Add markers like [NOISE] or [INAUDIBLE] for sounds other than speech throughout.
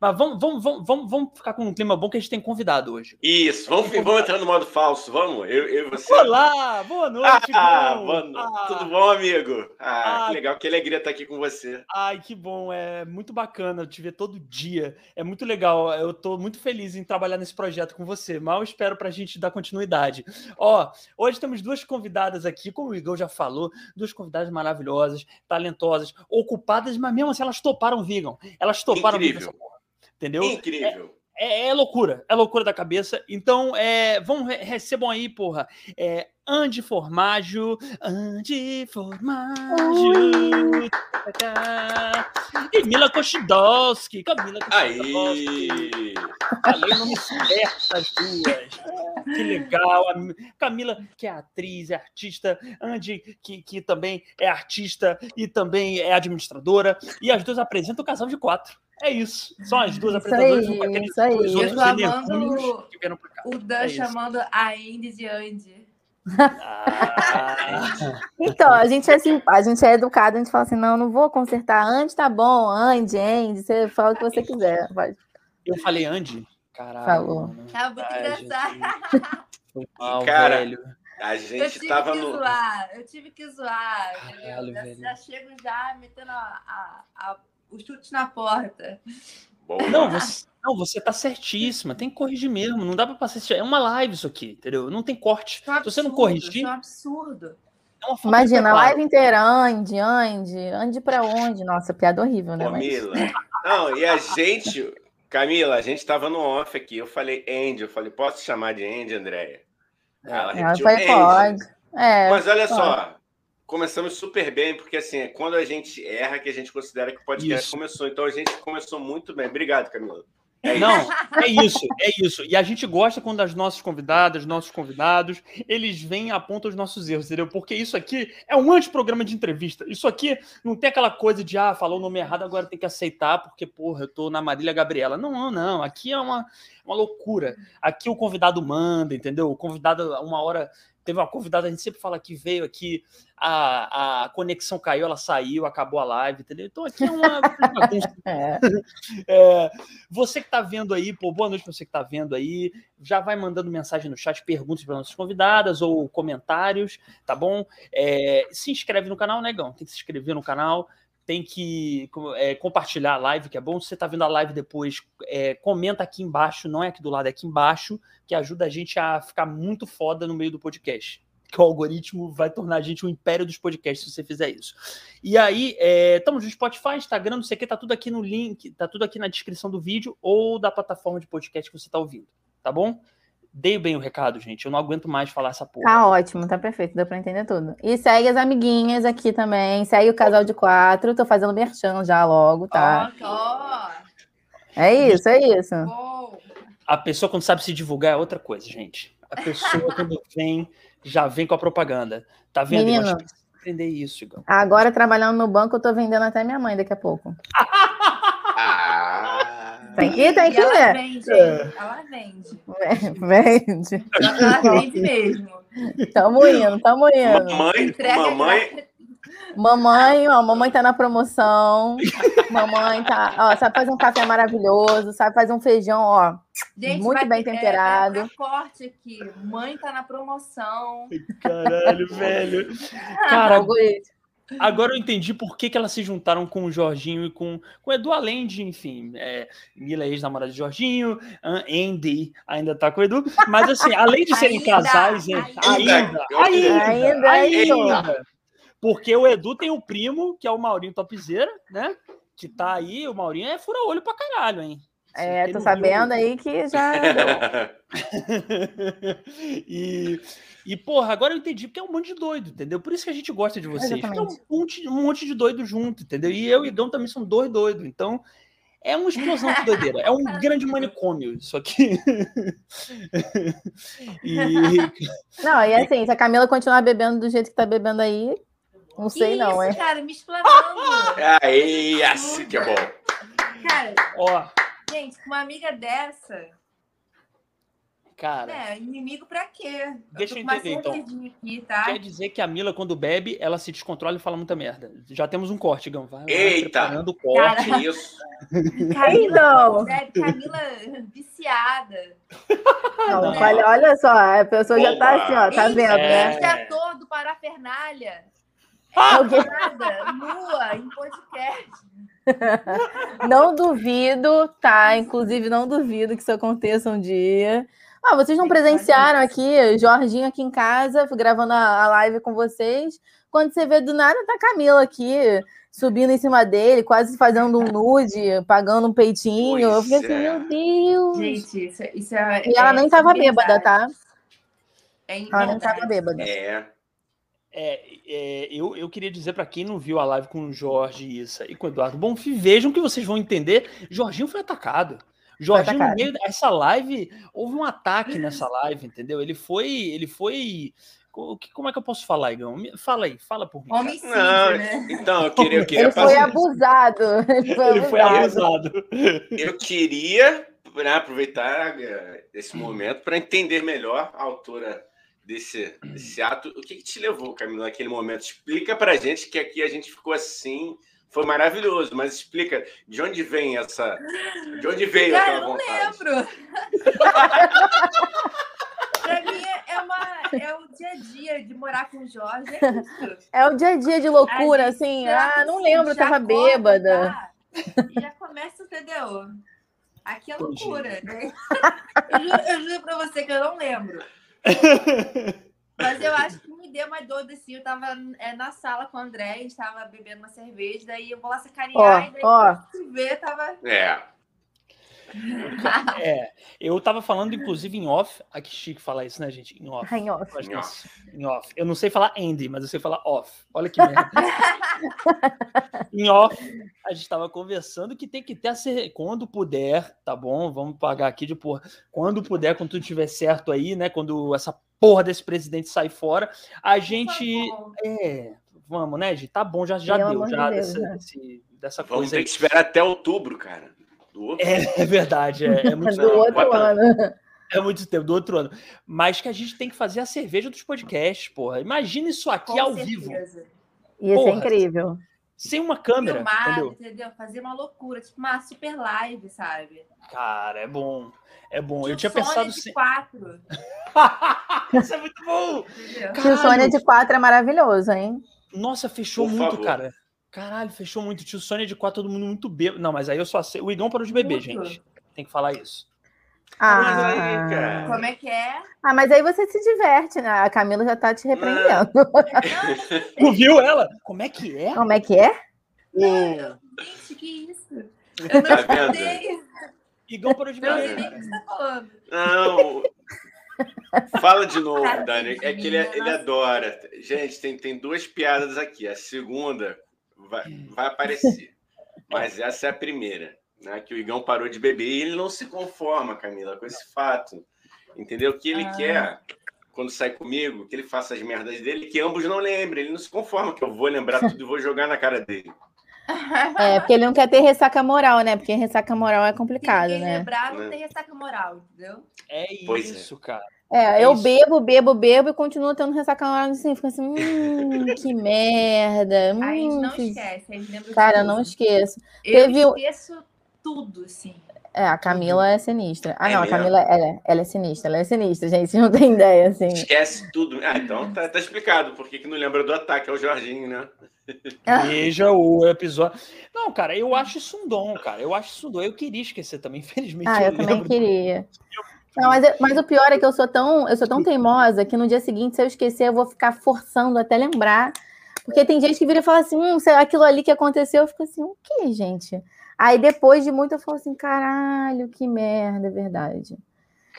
Mas vamos, vamos, vamos, vamos, vamos ficar com um clima bom que a gente tem convidado hoje. Isso, vamos, vamos entrar no modo falso, vamos? Eu, eu e você. Olá, boa noite, ah, boa Ah. Tudo bom, amigo? Ah, Ah. que legal, que alegria estar aqui com você. Ai, que bom, é muito bacana te ver todo dia. É muito legal. Eu tô muito feliz em trabalhar nesse projeto com você. Mal espero pra gente dar continuidade. Ó, hoje temos duas convidadas aqui, como o Igor já falou, duas convidadas maravilhosas, talentosas, ocupadas, mas mesmo assim elas toparam vegan. Elas toparam Incrível. Entendeu? Incrível. É, é loucura, é loucura da cabeça. Então, é, vamos re- recebam aí, porra. É, Andy Formaggio, Andy Formaggio. E Mila Kochidowski, Camila Kochidowski. Aí! Falei o nome certo as duas. Que legal. Camila, que é atriz, é artista. Andy, que, que também é artista e também é administradora. E as duas apresentam o Casal de Quatro. É isso. São as duas Isso apresentadoras com aqueles isso aí. dois outros energúmenos que vieram pra cá. O Dan É chamando a Andy de Andy. Ah, [LAUGHS] Então, a gente é assim, a gente é educado, a gente fala assim, não, não vou consertar. Antes tá bom, Andy, Andy, você fala o que você quiser. Pode. eu falei Andy? Caralho. Falou. mano. Tá muito Ai, engraçado. Mal, Cara, velho. A Eu gente tive tava que no. zoar, eu tive que zoar, Caralho, entendeu? Já, velho. já chego já metendo a, a, a, os chutes na porta. Boa. Não, você, não, você tá certíssima. Tem que corrigir mesmo. Não dá pra passar. É uma live isso aqui, entendeu? Não tem corte. Isso é um Se você não absurdo, corrigir, Isso é um absurdo. é Imagina, a live inteira, Andy, Andy, Andy pra onde? Nossa, piada horrível, né? Mas- Camila. Não, e a gente. Camila, a gente tava no off aqui. Eu falei Andy, eu falei, posso te chamar de Andy, Andréia? Ela Ela repetiu foi, Andy. pode. É, Mas olha pode. só, começamos super bem, porque assim, é quando a gente erra que a gente considera que o podcast Isso. começou. Então a gente começou muito bem. Obrigado, Camila. É. Não, é isso, é isso. E a gente gosta quando as nossas convidadas, nossos convidados, eles vêm e apontam os nossos erros, entendeu? Porque isso aqui é um antiprograma de entrevista. Isso aqui não tem aquela coisa de, ah, falou o nome errado, agora tem que aceitar, porque, porra, eu tô na Marília Gabriela. Não, não, não. Aqui é uma, uma loucura. Aqui o convidado manda, entendeu? O convidado, uma hora. Teve uma convidada, a gente sempre fala que veio aqui, a, a conexão caiu, ela saiu, acabou a live, entendeu? Então aqui é uma. [LAUGHS] É. É, você que está vendo aí, pô, boa noite para você que está vendo aí. Já vai mandando mensagem no chat, perguntas para nossas convidadas ou comentários, tá bom? É, se inscreve no canal, negão. Tem que se inscrever no canal, tem que é, compartilhar a live, que é bom. Se você está vendo a live depois, é, comenta aqui embaixo, não é aqui do lado, é aqui embaixo, que ajuda a gente a ficar muito foda no meio do podcast. Que o algoritmo vai tornar a gente o império dos podcasts se você fizer isso. E aí, estamos no Spotify, Instagram, não sei o que, tá tudo aqui no link, tá tudo aqui na descrição do vídeo ou da plataforma de podcast que você tá ouvindo, tá bom? Dei bem o recado, gente. Eu não aguento mais falar essa porra. Tá ótimo, tá perfeito, deu pra entender tudo. E segue as amiguinhas aqui também, segue o casal de quatro, tô fazendo merchan já logo, tá? Ó, É isso, é isso. A pessoa, quando sabe se divulgar, é outra coisa, gente. A pessoa, [LAUGHS] quando vem, já vem com a propaganda. Tá vendo? Menino. Entender isso, Igor. Agora, trabalhando no banco, eu tô vendendo até minha mãe daqui a pouco. [LAUGHS] Tem que, tem que, ela né? vende, hein? ela vende. Vende. Ela vende mesmo. Tamo indo, tamo indo. mamãe, Entrega mamãe, Mamãe, ó, mamãe tá na promoção. Mamãe tá, ó, sabe fazer um café maravilhoso, sabe fazer um feijão, ó. Gente, Muito bem é, temperado. É, é corte aqui. Mãe tá na promoção. Caralho, velho. Cara. [LAUGHS] Agora eu entendi por que, que elas se juntaram com o Jorginho e com, com o Edu, além de, enfim, é, Mila, ex-namorada de Jorginho, An- Andy ainda tá com o Edu, mas assim, além de serem Ainda, casais, ainda. ainda, ainda, Ainda, ainda, ainda. porque o Edu tem um primo, que é o Maurinho Topzeira, né, que tá aí, o Maurinho é fura-olho pra caralho, hein. É, tô sabendo aí que já. [LAUGHS] e, e, porra, agora eu entendi porque é um monte de doido, entendeu? Por isso que a gente gosta de vocês. Porque é um monte, um monte de doido junto, entendeu? E eu e Igão também são dois doidos. Então, é uma explosão de doideira. É um [LAUGHS] grande manicômio isso aqui. [LAUGHS] e, Não, e assim, se a Camila continuar bebendo do jeito que tá bebendo aí, não sei Que não, isso, hein? cara, me explanando. aí, assim que é bom. cara, ó, gente, com uma amiga dessa, Cara, É, inimigo pra quê? Deixa eu uma entender, então. aqui, tá? quer dizer que a Mila, quando bebe, ela se descontrola e fala muita merda. Já temos um corte, Gão. Vai, vai Eita! preparando o corte. Que isso? Camila, deve, Camila viciada. Não, Né? olha, olha só, a pessoa já tá assim, ó, tá vendo, né? Esse ator do Parafernália. Ah? Nada, nua, em podcast. [LAUGHS] Não duvido, tá? Inclusive, não duvido que isso aconteça um dia. Ah, vocês não presenciaram aqui, Jorginho aqui em casa, gravando a live com vocês. Quando você vê do nada, tá a Camila aqui, subindo em cima dele, quase fazendo um nude, pagando um peitinho. Eu fiquei Pois assim, é. meu Deus. Gente, isso, é- isso é. e ela é nem tava verdade. bêbada, tá? É Ela nem verdade. tava bêbada. É. É, é, eu, eu queria dizer pra quem não viu a live com o Jorge Issa e com o Eduardo Bonfim, vejam que vocês vão entender. Jorginho foi atacado. Jorginho, no atacado. meio dessa live, houve um ataque nessa live, entendeu? Ele foi. Ele foi. Como é que eu posso falar, Igão? Fala aí, fala por mim. Não, né? então, eu queria, eu queria Ele foi abusado. [LAUGHS] Ele foi Ele foi abusado. abusado. Eu queria né, aproveitar eh, esse momento para entender melhor a autora desse, desse ato. O que, que te levou, Camila, naquele momento? Explica pra gente que aqui a gente ficou assim. Foi maravilhoso, mas explica de onde vem essa. De onde veio Cara, aquela eu não vontade? lembro. [LAUGHS] pra mim é, é uma, é o dia a dia de morar com o Jorge. É isso. É o dia a dia de loucura, assim. Ah, não assim, lembro, tava acorda, bêbada. tá? E já começa, entendeu? Aqui é loucura. né? [LAUGHS] Eu juro, eu juro pra você que eu não lembro. Mas eu acho que me deu uma dor assim. Eu tava é, na sala com o André, a gente tava bebendo uma cerveja, daí eu vou lá sacanear, e daí Ó, ó. se vê, tava. É. É, eu tava falando, inclusive, em off. Ah, que chique falar isso, né, gente? Em off. Nossa. [LAUGHS] Presta Em atenção. Em off. Eu não sei falar Andy, mas eu sei falar off. Olha que merda. [LAUGHS] em off, a gente tava conversando que tem que ter a ser... quando puder, tá bom? Vamos pagar aqui de porra. Quando puder, quando tudo estiver certo aí, né? Quando essa porra desse presidente sair fora, a gente. É, vamos, né, gente? Tá bom, já, já deu, amor de já Deus, dessa, né? desse- dessa Vamos coisa ter aí. que esperar até outubro, cara. Do outro. É, é verdade, é, é muito [LAUGHS] Do Não, outro ano. É muito tempo, do outro ano. Mas que a gente tem que fazer a cerveja dos podcasts, porra. Imagina isso aqui Com ao certeza. vivo, Ia ser Porra. incrível. sem uma câmera, Filmado, entendeu? entendeu? Fazer uma loucura, tipo uma super live, sabe? Cara, é bom. É bom. Eu Tio tinha Sônia pensado de sim. quatro, [LAUGHS] Isso é muito bom. entendeu? Tio. Sônia de 4 é maravilhoso, hein? Nossa, fechou Por muito, favor. cara. Caralho, fechou muito. Tio Sônia de 4, todo mundo muito bêbado. Não, mas aí eu só sei. O Igão parou de beber, Muito. gente. Tem que falar isso. Mas aí, Ah, cara. Como é que é? ah, mas aí você se diverte, né? A Camila já tá te repreendendo. [LAUGHS] Tu viu ela? Como é que é? Como é que é? Gente, que isso? Eu não Tá escutei. Igão parou de Não sei beber. nem o que você tá falando. Não. Fala de novo, Dani. É que ele, ele nossa. adora. Gente, tem, tem duas piadas aqui. A segunda vai, vai aparecer. Mas essa é a primeira. Né? Que o Igão parou de beber e ele não se conforma, Camila, com esse fato. Entendeu? O que ele Ah. quer quando sai comigo, que ele faça as merdas dele, que ambos não lembrem. Ele não se conforma que eu vou lembrar [LAUGHS] tudo e vou jogar na cara dele. É, porque ele não quer ter ressaca moral, né? Porque ressaca moral é complicado, né? lembrar, Né? não tem ressaca moral, entendeu? É Pois é. isso, cara. É, eu isso. bebo, bebo, bebo e continuo tendo ressaca moral assim, fica assim, hum, que [LAUGHS] merda. A gente Hum, não esquece, a gente lembra de Cara, eu não esqueço. Eu Teve esqueço tudo, assim. É, a Camila é sinistra. Ah, É não, a mesmo? Camila ela, é- ela é sinistra, ela é sinistra, gente. Vocês [LAUGHS] não tem ideia, assim. Esquece tudo. Ah, então tá, tá explicado por que que não lembra do ataque ao Jorginho, né? [LAUGHS] Veja o episódio. Não, cara, eu acho isso um dom, cara. Eu acho isso um dom. Eu queria esquecer também, infelizmente. Ah, eu também lembro. queria. Não, mas, eu- mas o pior é que eu sou tão, eu sou tão teimosa que no dia seguinte, se eu esquecer, eu vou ficar forçando até lembrar. Porque tem gente que vira e fala assim, hum, aquilo ali que aconteceu, eu fico assim, o que, gente? Aí depois de muito eu falo assim, caralho, que merda, é verdade.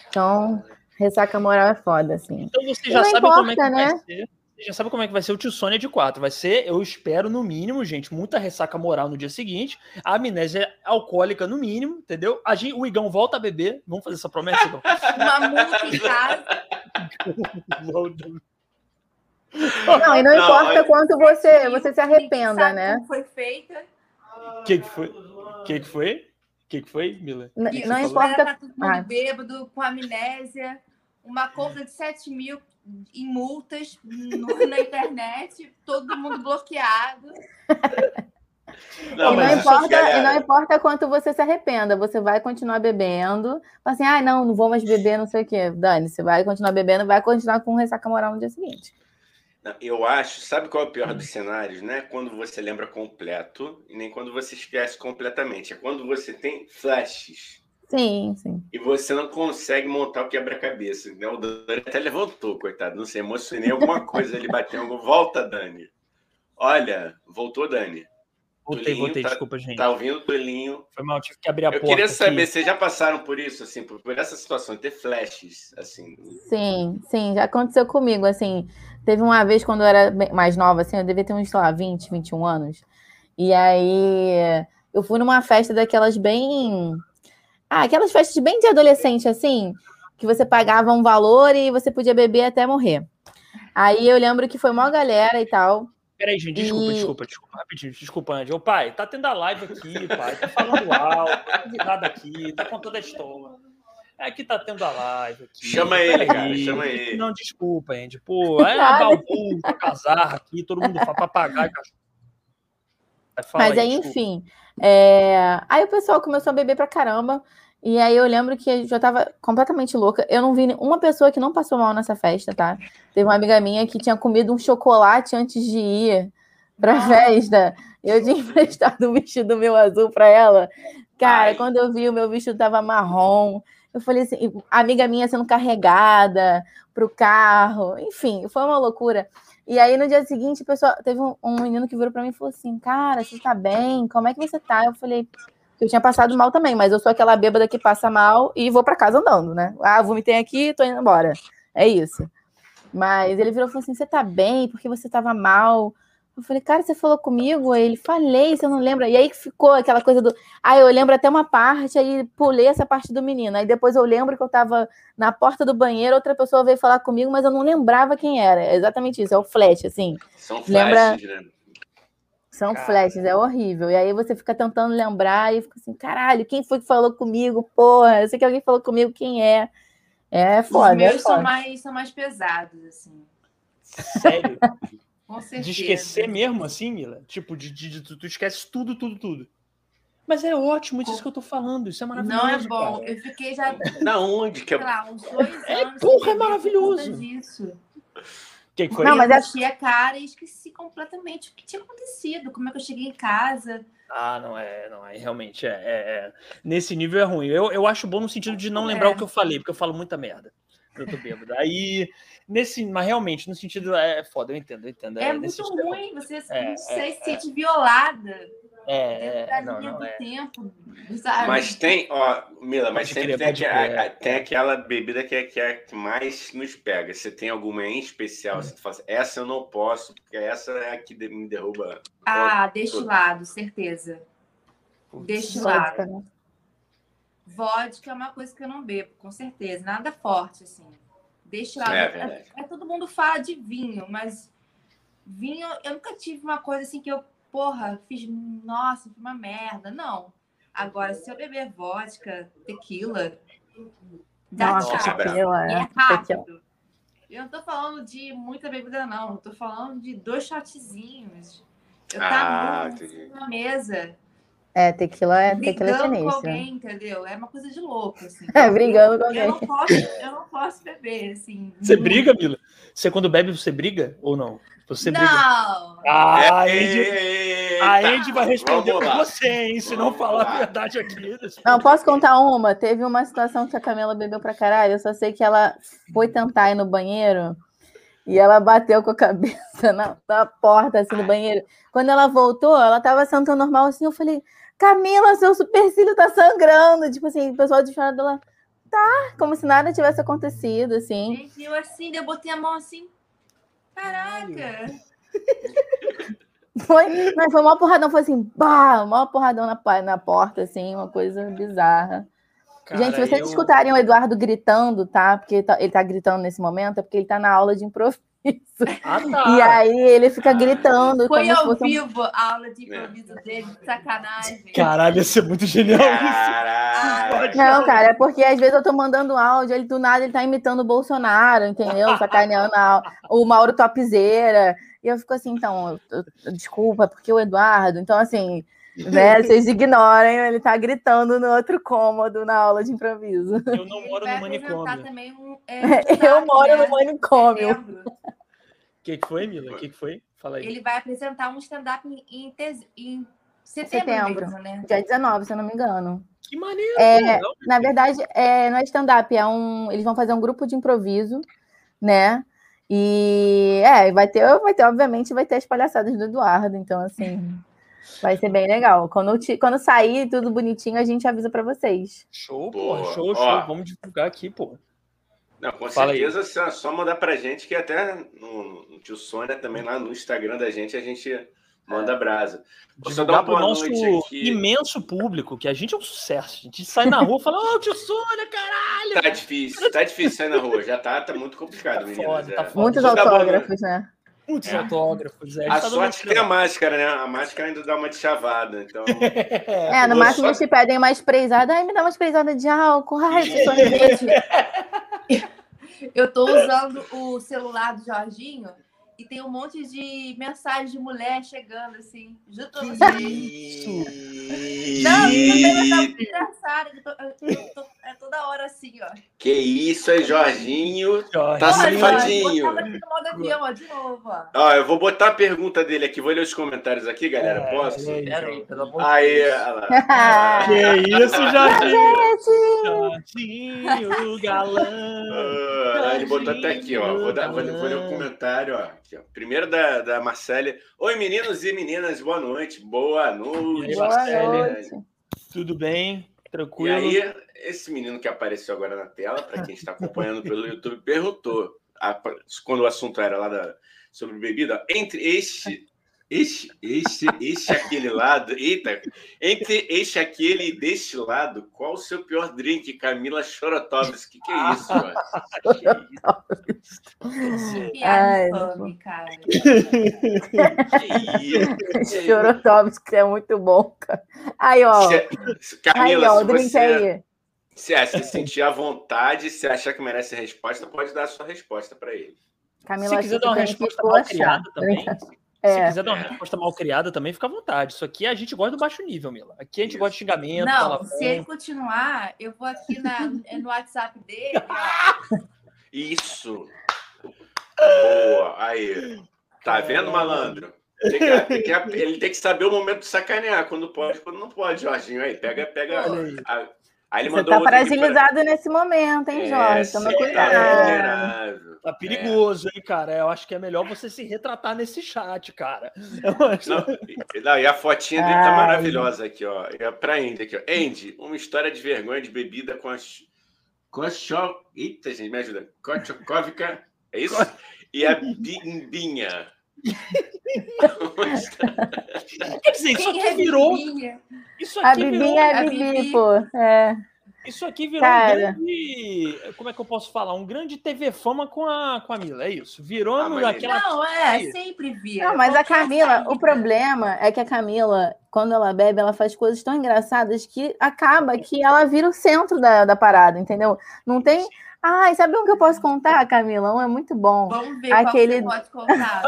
Então, ressaca moral é foda, assim. Então você já sabe como é que importa, vai né? ser. Você já sabe como é que vai ser o tio Sônia de 4. Vai ser, eu espero, no mínimo, gente, muita ressaca moral no dia seguinte, a amnésia alcoólica no mínimo, entendeu? A gente, o Igão volta a beber. Vamos fazer essa promessa, Igão? [LAUGHS] Uma multa em casa. Não, e não, Não, importa aí- quanto você, você se arrependa, sabe né? como foi feita. O que, que foi? O que, que foi? O que, que foi, Mila? Que Não você importa. Tá todo mundo Ah. bêbado, com amnésia. uma conta de 7 mil em multas no- na internet, todo mundo bloqueado. Não, e, não importa, é- e não importa quanto você se arrependa, você vai continuar bebendo. Fala assim, ah, não, não vou mais beber, não sei o quê. Dani, você vai continuar bebendo, vai continuar com ressaca moral no dia seguinte. Não, Eu acho, sabe qual é o pior dos cenários? Não é quando você lembra completo e nem quando você esquece completamente. É quando você tem flashes Sim, sim. e você não consegue montar o quebra-cabeça. né? O Dani até levantou, coitado. Não sei, emocionei alguma coisa. Ele bateu. Volta, Dani. Olha, voltou, Dani. Voltei, Tulinho, voltei, tá- desculpa, gente. Tá ouvindo, Tulinho? Foi mal, tive que abrir a Eu porta. queria aqui. saber, vocês já passaram por isso, assim, por, por essa situação, de ter flashes, assim. Sim, sim, já aconteceu comigo, assim, teve uma vez quando eu era mais nova, assim, eu devia ter uns, sei lá, 20, 21 anos, e aí eu fui numa festa daquelas bem, ah, aquelas festas bem de adolescente, assim, que você pagava um valor e você podia beber até morrer. Aí eu lembro que foi uma galera e tal, Peraí, gente, desculpa, E- desculpa, desculpa, rapidinho, desculpa, Andy. Ô, pai, tá tendo a live aqui, pai, tá falando alto, tá convidado aqui, tá contando a história. É que tá tendo a live aqui. Chama ele, cara, chama ele. Não, desculpa, Andy. Pô, é [LAUGHS] Nada. balbu, casar aqui, todo mundo fala papagaio, cachorro. Fala Mas aí, desculpa. enfim. é, Aí o pessoal começou a beber pra caramba. E aí eu lembro que eu já tava completamente louca. Eu não vi uma pessoa que não passou mal nessa festa, tá? Teve uma amiga minha que tinha comido um chocolate antes de ir pra Ah. festa. Eu tinha [LAUGHS] emprestado o vestido meu azul pra ela. Cara, Ai. quando eu vi, o meu vestido tava marrom. Eu falei assim, amiga minha sendo carregada pro carro. Enfim, foi uma loucura. E aí, no dia seguinte, o pessoal, teve um, um menino que virou pra mim e falou assim: Cara, você tá bem? Como é que você tá? Eu falei: Eu tinha passado mal também, mas eu sou aquela bêbada que passa mal e vou pra casa andando, né? Ah, vomitei aqui, tô indo embora. É isso. Mas ele virou e falou assim: Você tá bem? Porque você tava mal? Eu falei, cara, você falou comigo? Aí ele, falei, você não lembra? E aí que ficou aquela coisa do. Ah, eu lembro até uma parte, aí pulei essa parte do menino. Aí depois eu lembro que eu tava na porta do banheiro, outra pessoa veio falar comigo, mas eu não lembrava quem era. É exatamente isso, é o flash, assim. São Lembra- flashes, né? São Cara. flashes, é horrível. E aí você fica tentando lembrar e fica assim, caralho, quem foi que falou comigo? Porra, eu sei que alguém falou comigo, quem é? É foda, Os é meus são foda. mais, são mais pesados, assim. Sério? [LAUGHS] Com certeza. De esquecer mesmo, assim, Mila? Tipo, de, de, de- tu, tu esquece tudo, tudo, tudo. Mas é ótimo, isso que eu tô falando. Isso é maravilhoso. Não é bom. cara. Eu fiquei já, Na onde que sei é. lá, uns dois É, anos. porra, é maravilhoso. disso. Que? Não, mas eu é- enchi a cara e esqueci completamente o que tinha acontecido, como é que eu cheguei em casa. Ah, não é, não é, realmente é, é- é. Nesse nível é ruim. Eu, eu acho bom no sentido de não lembrar É. o que eu falei, porque eu falo muita merda. Eu tô bêbado. Aí, nesse, mas realmente, no sentido é foda, eu entendo, eu entendo. É, nesse muito ruim, você É, não sei, é, se sente violada É, dentro é, da não, não, é. tempo. Sabe? Mas tem, ó, Mila, mas Pode sempre crer, tem, pode aqua- crer. a- tem aquela bebida que é, que é a que mais nos pega. Você tem alguma em especial? Você fala assim, essa eu não posso, porque essa é a que de- me derruba. Ah, destilado, certeza. Destilado. Vodka, né? Vodka é uma coisa que eu não bebo, com certeza. Nada forte, assim. Destilado. É É, verdade. é- todo mundo fala de vinho, mas vinho, eu nunca tive uma coisa assim que eu, porra, fiz, nossa, foi uma merda. Não. Agora, se eu beber vodka, tequila, dá Nossa, tequila, É é. Rápido. Eu não tô falando de muita bebida, não. Eu tô falando de dois shotzinhos. Eu Ah, tava na mesa, É, tequila é, tequila é brigando com sinistro. alguém, entendeu? É uma coisa de louco, assim. É, [LAUGHS] brigando com Eu alguém. não posso, eu não posso beber, assim. Você briga, Mila? Você quando bebe, você briga ou não? Você briga? Não! Ah, a Andy, Eita, a Andy vai responder lá. você, hein? Se não falar lá. a verdade aqui. Não, posso contar uma? Teve uma situação que a Camila bebeu pra caralho. Eu só sei que ela foi tentar ir no banheiro e ela bateu com a [LAUGHS] cabeça na, na porta assim do banheiro. Quando ela voltou, ela tava sentando normal assim. Eu falei, Camila, seu supercílio tá sangrando. Tipo assim, o pessoal de fora dela, tá, como se nada tivesse acontecido, assim. Gente, eu assim, eu botei a mão assim. Caraca! [LAUGHS] Foi, mas foi uma porradão, foi assim, bah, uma porradão na, na porta, assim, uma coisa bizarra. Gente, se vocês eu... escutarem o Eduardo gritando, tá? Porque ele tá, ele tá gritando nesse momento, é porque ele tá na aula de improviso. Ah, tá. E aí ele fica gritando. Foi como se ao fosse um- vivo a aula de improviso dele, de sacanagem. Caralho, ia ser muito genial isso. Caralho. Não, cara, é porque às vezes eu tô mandando áudio, ele do nada ele tá imitando o Bolsonaro, entendeu? [LAUGHS] Sacaneando a- o Mauro Topzeira. E eu fico assim, então, eu- eu- desculpa, porque o Eduardo. Então, assim, né, [LAUGHS] vocês ignorem, ele tá gritando no outro cômodo na aula de improviso. Eu não Ele moro vai no apresentar manicômio. também um, é, [LAUGHS] Eu stand-up, moro né, no manicômio. setembro. O que, que foi, Mila? O que, que foi? Fala aí. Ele vai apresentar um stand-up em, em, te- em setembro, Setembro. mesmo, né? Dia 19, se eu não me engano. Que maneiro. É, não? Na verdade, é, não é stand-up, é um. Eles vão fazer um grupo de improviso, né? E é, vai ter, vai ter, obviamente, vai ter as palhaçadas do Eduardo, então assim, vai ser bem legal. Quando, ti- quando sair tudo bonitinho, a gente avisa pra vocês. Show, Boa. porra. Show, Ó. show. Vamos divulgar aqui, pô. Não, com Fala certeza, é só mandar pra gente, que até no, no Tio Sônia, também lá no Instagram da gente, a gente manda brasa. Vou só dar uma pro boa nosso imenso público, que a gente é um sucesso. A gente sai na rua e fala, ô, tio Sônia, caralho! Tá difícil, tá difícil sair na rua, já tá, tá muito complicado, Tá meninas. foda, é. tá foda. Muitos autógrafos, né? Muitos É. autógrafos. É, A tá sorte que tem a máscara, né? A máscara ainda dá uma de chavada, então... [LAUGHS] É, no máximo só- eles te pedem uma espreizada. Ai, me dá uma espreizada de álcool. Ai, [LAUGHS] que sorvete. [LAUGHS] Eu tô usando o celular do Jorginho e tem um monte de mensagem de mulher chegando, assim. Juro pra você. Não, isso também tá muito engraçado. Eu tô, eu tô- é toda hora assim, ó. Que isso aí, Jorginho. Jorge. Tá safadinho. Avião, ó, de novo, ó. Ó, eu vou botar a pergunta dele aqui, vou ler os comentários aqui, galera, É, posso? é, Pera aí, pelo amor de Aí, Deus. olha lá. [LAUGHS] Que isso, Jorginho! [LAUGHS] Jorginho, galã! Ah, ele botou até aqui, ó. Vou, dar, vou, ler- vou ler o comentário, ó. Primeiro da, da Marcele. Oi, meninos e meninas, boa noite. Boa noite. E boa Marcele? noite. Tudo bem? E Tranquilo? aí, esse menino que apareceu agora na tela, para quem está acompanhando pelo YouTube, perguntou, a- quando o assunto era lá da- sobre bebida, entre este, este, este, este, aquele lado, eita, entre este, aquele e deste lado, qual o seu pior drink, Camila Chorotovski? Que é isso, [LAUGHS] mano? Piada Ai, infame, cara. Que isso? Chorotovski é muito bom, cara. Aí, ó. Se- Aí, Camila, ó, o se drink você, aí. se é, se sentir à vontade, se achar que merece resposta, pode dar a sua resposta para ele. Camila, Se quiser dar uma que que resposta mal criada também, se É. quiser dar uma resposta mal criada também, fica à vontade. Isso aqui a gente gosta do baixo nível, Mila. Aqui a gente Isso. gosta de xingamento, Não, palavrão. se ele continuar, eu vou aqui na, no WhatsApp dele. Isso. Boa. Aí. Tá vendo, malandro? Tem que- tem que- ele tem que saber o momento de sacanear, quando pode quando não pode, Jorginho. Aí, pega, pega. A- aí ele Você mandou tá aqui pra- fragilizado nesse momento, hein, Jorge? Toma É, você tá cuidado. Tá perigoso, hein, cara? Eu acho que é melhor você se retratar nesse chat, cara. Acho- Não, e- não, e a fotinha dele tá Ai. maravilhosa aqui, ó. É pra Andy aqui, ó. Andy, uma história de vergonha de bebida com a. ch- Com a cho... Eita, gente, me ajuda. Kochokovica, é isso? E a bimbinha. Quer dizer, isso Quem é aqui virou. Isso A aqui virou. Bibinha é a Bibi, pô. É. Isso aqui virou Cara. um grande. Como é que eu posso falar? Um grande TV fama com a, com a Mila, é isso. Virou Ah, mas aquela. Não, é, sempre vira. Não, mas a Camila, o problema é que a Camila, quando ela bebe, ela faz coisas tão engraçadas que acaba que ela vira o centro da, da parada, entendeu? Não tem. Ai, sabe um que eu posso contar, Camila? Um é muito bom. Vamos ver Aquele- qual pode contar.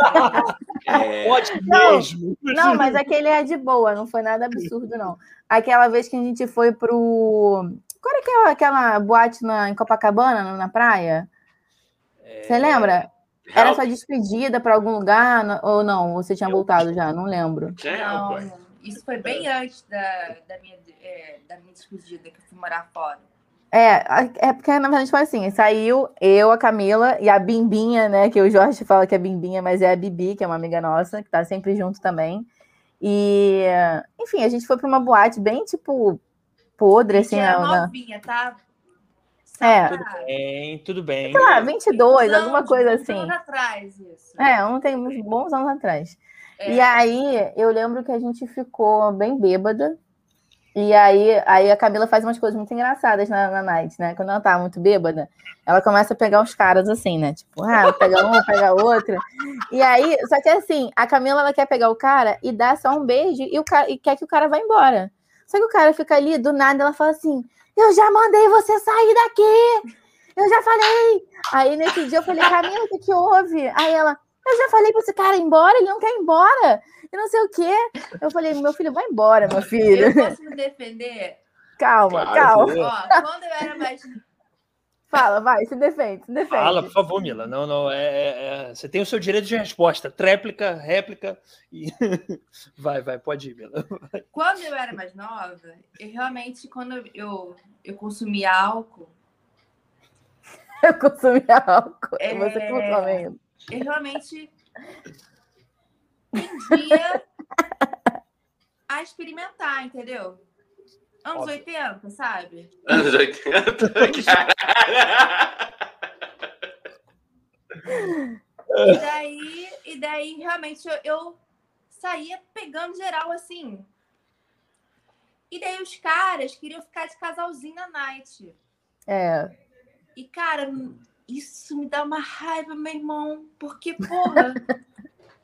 É, Pode Não, mesmo. Não, mas aquele é de boa, não foi nada absurdo, não. Aquela vez que a gente foi pro. Qual era aquela, aquela boate na, em Copacabana, na- praia? Você lembra? Era Help. sua despedida para algum lugar ou não? Você tinha voltado já? Não lembro. É, não. Isso foi bem antes da, da, minha, é, da minha despedida, que eu fui morar fora. É, é porque na verdade foi assim: saiu eu, a Camila e a Bimbinha, né? Que o Jorge fala que é Bimbinha, mas é a Bibi, que é uma amiga nossa, que tá sempre junto também. E, enfim, a gente foi para uma boate bem tipo podre, assim, era na, na- novinha, tá? É. Tudo bem, tudo bem. sei lá, 22, Uns alguma anos, coisa assim. anos atrás, isso. É, um tem uns bons anos atrás. É. E aí, eu lembro que a gente ficou bem bêbada. E aí, aí a Camila faz umas coisas muito engraçadas na, na night, né? Quando ela tá muito bêbada, ela começa a pegar os caras assim, né? Tipo, ah, pega um, pega outro. E aí, só que assim, a Camila ela quer pegar o cara e dar só um beijo e, o cara, e quer que o cara vá embora. Só que o cara fica ali, do nada, ela fala assim: Eu já mandei você sair daqui! Eu já falei! Aí nesse dia eu falei, Camila, o que, que houve? Aí ela, eu já falei pra esse cara ir embora, ele não quer ir embora. E não sei o quê. Eu falei, meu filho, vai embora, meu filho. Eu posso me defender? Calma, Claro, calma. Ó, quando eu era mais. Fala, vai, se defende, se defende. Fala, por favor, Mila. Não, não, é, é- é- você tem o seu direito de resposta. Tréplica, réplica e. [LAUGHS] vai, vai, pode ir, Mila. Quando eu era mais nova, eu realmente, quando eu, eu consumia álcool, Eu consumi álcool. É. Você consome. eu realmente tendia a experimentar, entendeu? Anos Óbvio. 80, sabe? Anos 80. [LAUGHS] Caralho. E daí, e daí realmente eu, eu saía pegando geral assim. E daí os caras queriam ficar de casalzinho na night. É. E, cara, isso me dá uma raiva, meu irmão. Porque, porra, [LAUGHS]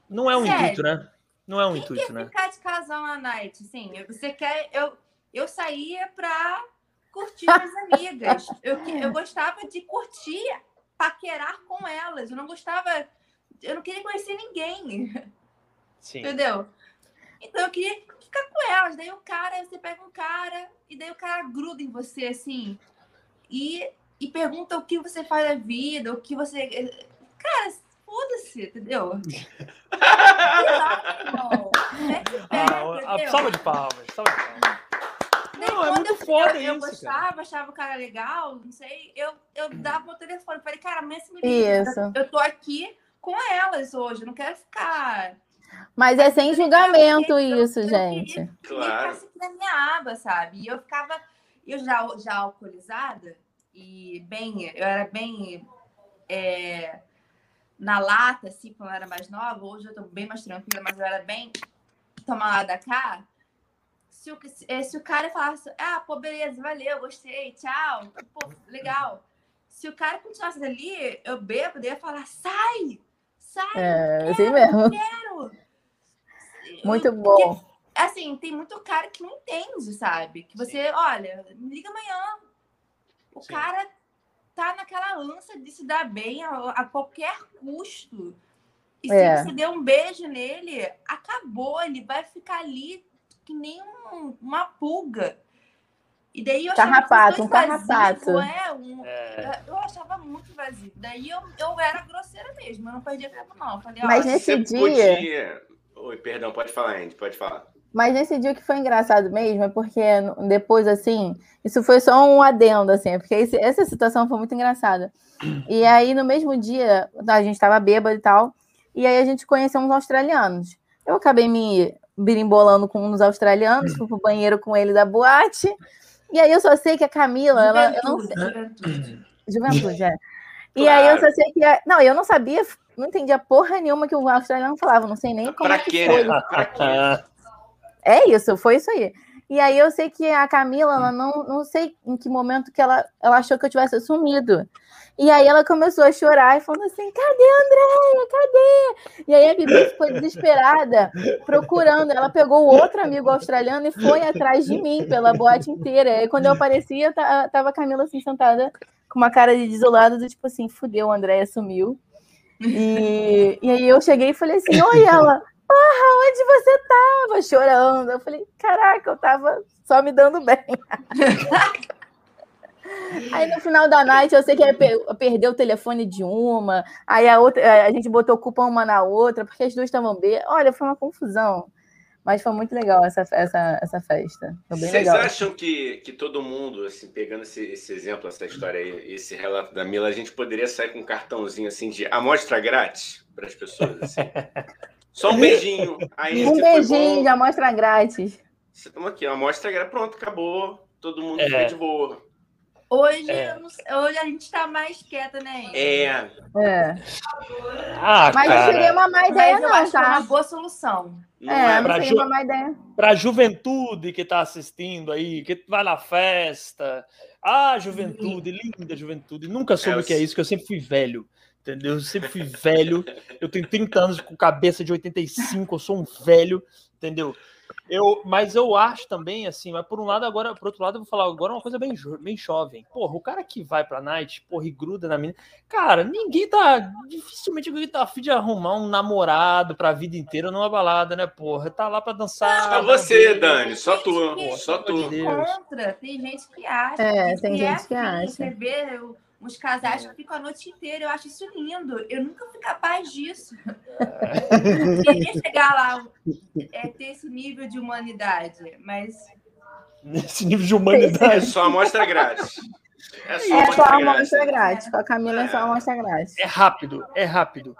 Não é um Sério? intuito, né? Não é um quem intuito, quer né? ficar de casal na night? Assim, você quer. Eu, eu saía pra curtir com as amigas. Eu, eu gostava de curtir, paquerar com elas. Eu não gostava. Eu não queria conhecer ninguém. Sim. Entendeu? Então eu queria ficar com elas. Daí o cara, você pega um cara, e daí o cara gruda em você, assim, e, e pergunta o que você faz da vida, o que você. Cara, foda-se, entendeu? [LAUGHS] Pé, Ah, a entendeu? salva de palmas, salva de palmas. Daí, Não, é quando muito eu, foda eu, eu isso, gostava, achava o cara legal, não sei, eu, eu dava meu telefone. Falei, cara, amanhã você me Isso. liga. Eu tô aqui com elas hoje, eu não quero ficar Mas é sem julgamento Eu- isso, eu gente. que Claro. aqui na minha aba, sabe? E eu ficava, eu já, já alcoolizada e bem, eu era bem é, na lata, assim, quando eu era mais nova. Hoje eu tô bem mais tranquila, mas eu era bem tomar lá da cá. Se o, se- se o cara falasse, ah, pô, beleza, valeu, gostei, tchau, pô, legal. Se o cara continuasse ali, eu bebo, daí eu ia falar, sai, sai, É, assim mesmo. quero. Muito bom. assim, tem muito cara que não entende, sabe? Que você, olha, me liga amanhã. O Sim. cara tá naquela ânsia de se dar bem a, a qualquer custo. E É. se você der um beijo nele, acabou, ele vai ficar ali que nem um- uma pulga. E daí eu achava Carrapato, que um os dois vazios, carrapato. É, um, É, eu achava muito vazio. Daí eu, eu era grosseira mesmo, eu não perdia tempo, não. Eu falei, Mas nesse Você dia- podia. Oi, perdão, pode falar, Andy, pode falar. Mas nesse dia que foi engraçado mesmo, é porque depois, assim, isso foi só um adendo, assim, porque esse- essa situação foi muito engraçada. E aí, no mesmo dia, a gente tava bêbado e tal, e aí a gente conheceu uns australianos. Eu acabei me birimbolando com uns australianos, fui pro banheiro com ele da boate, e aí eu só sei que a Camila, ela, eu não sei, juventude, juventude. juventude, é. E aí eu só sei que, a- não, eu não sabia, não entendia porra nenhuma que o australiano falava, não sei nem como Pra é que quê, foi. né? Pra quê? [LAUGHS] É isso, foi isso aí. E aí eu sei que a Camila, ela não, não sei em que momento que ela, ela achou que eu tivesse sumido. E aí ela começou a chorar e falando assim, cadê a Andréia? Cadê? E aí a Bibi ficou desesperada, procurando. Ela pegou o outro amigo australiano e foi atrás de mim pela boate inteira. E aí quando eu aparecia, ta- tava a Camila assim, sentada com uma cara de desolada, do tipo assim, fudeu, a Andréia sumiu. E, e aí eu cheguei e falei assim, oi, ela, porra, onde você tava? Chorando. Eu falei, caraca, eu tava só me dando bem. [LAUGHS] Aí no final da night eu sei que per- perdeu o telefone de uma, aí a outra, a gente botou culpa uma na outra, porque as duas estavam bem. Olha, foi uma confusão. Mas foi muito legal essa, essa, essa festa. Foi bem Vocês legal. acham que, que todo mundo, assim, pegando esse, esse exemplo, essa história aí, esse relato da Mila, a gente poderia sair com um cartãozinho assim de amostra grátis para as pessoas? Assim? [LAUGHS] Só um beijinho. Aí, Um beijinho bom, de amostra grátis. Você toma aqui, amostra grátis, pronto, acabou. Todo mundo É. fica de boa. Hoje, É. não hoje a gente tá mais quieta, né? É, É. ah, Mas não seria cara. uma má Mas ideia, eu não, acho que é tá? uma boa solução. Não É, é, não pra seria ju- uma má ideia. Pra juventude que tá assistindo aí, que vai na festa. Ah, juventude, linda juventude. Nunca soube É, o que é isso, que eu sempre fui velho. Entendeu? Eu sempre fui velho. Eu tenho 30 anos com cabeça de 85, eu sou um velho, entendeu? Eu, mas eu acho também, assim, mas por um lado, agora, por outro lado, eu vou falar agora uma coisa bem, jo- bem jovem. Porra, o cara que vai pra night, porra, e gruda na mina. Cara, ninguém tá. Dificilmente alguém tá afim de arrumar um namorado pra vida inteira numa balada, né, porra? Tá lá pra dançar. Só você, beijo. Dani, só tu, só tu. contra. Tem gente que acha. É, tem gente que assim, acha. Você vê os casais que ficam a noite inteira. Eu acho isso lindo. Eu nunca fui capaz disso. Queria chegar lá, é, ter esse nível de humanidade, mas Nesse nível de É humanidade. só amostra grátis. É só É só amostra a grátis. amostra grátis. Com a Camila é só a É. amostra grátis. É rápido, é rápido.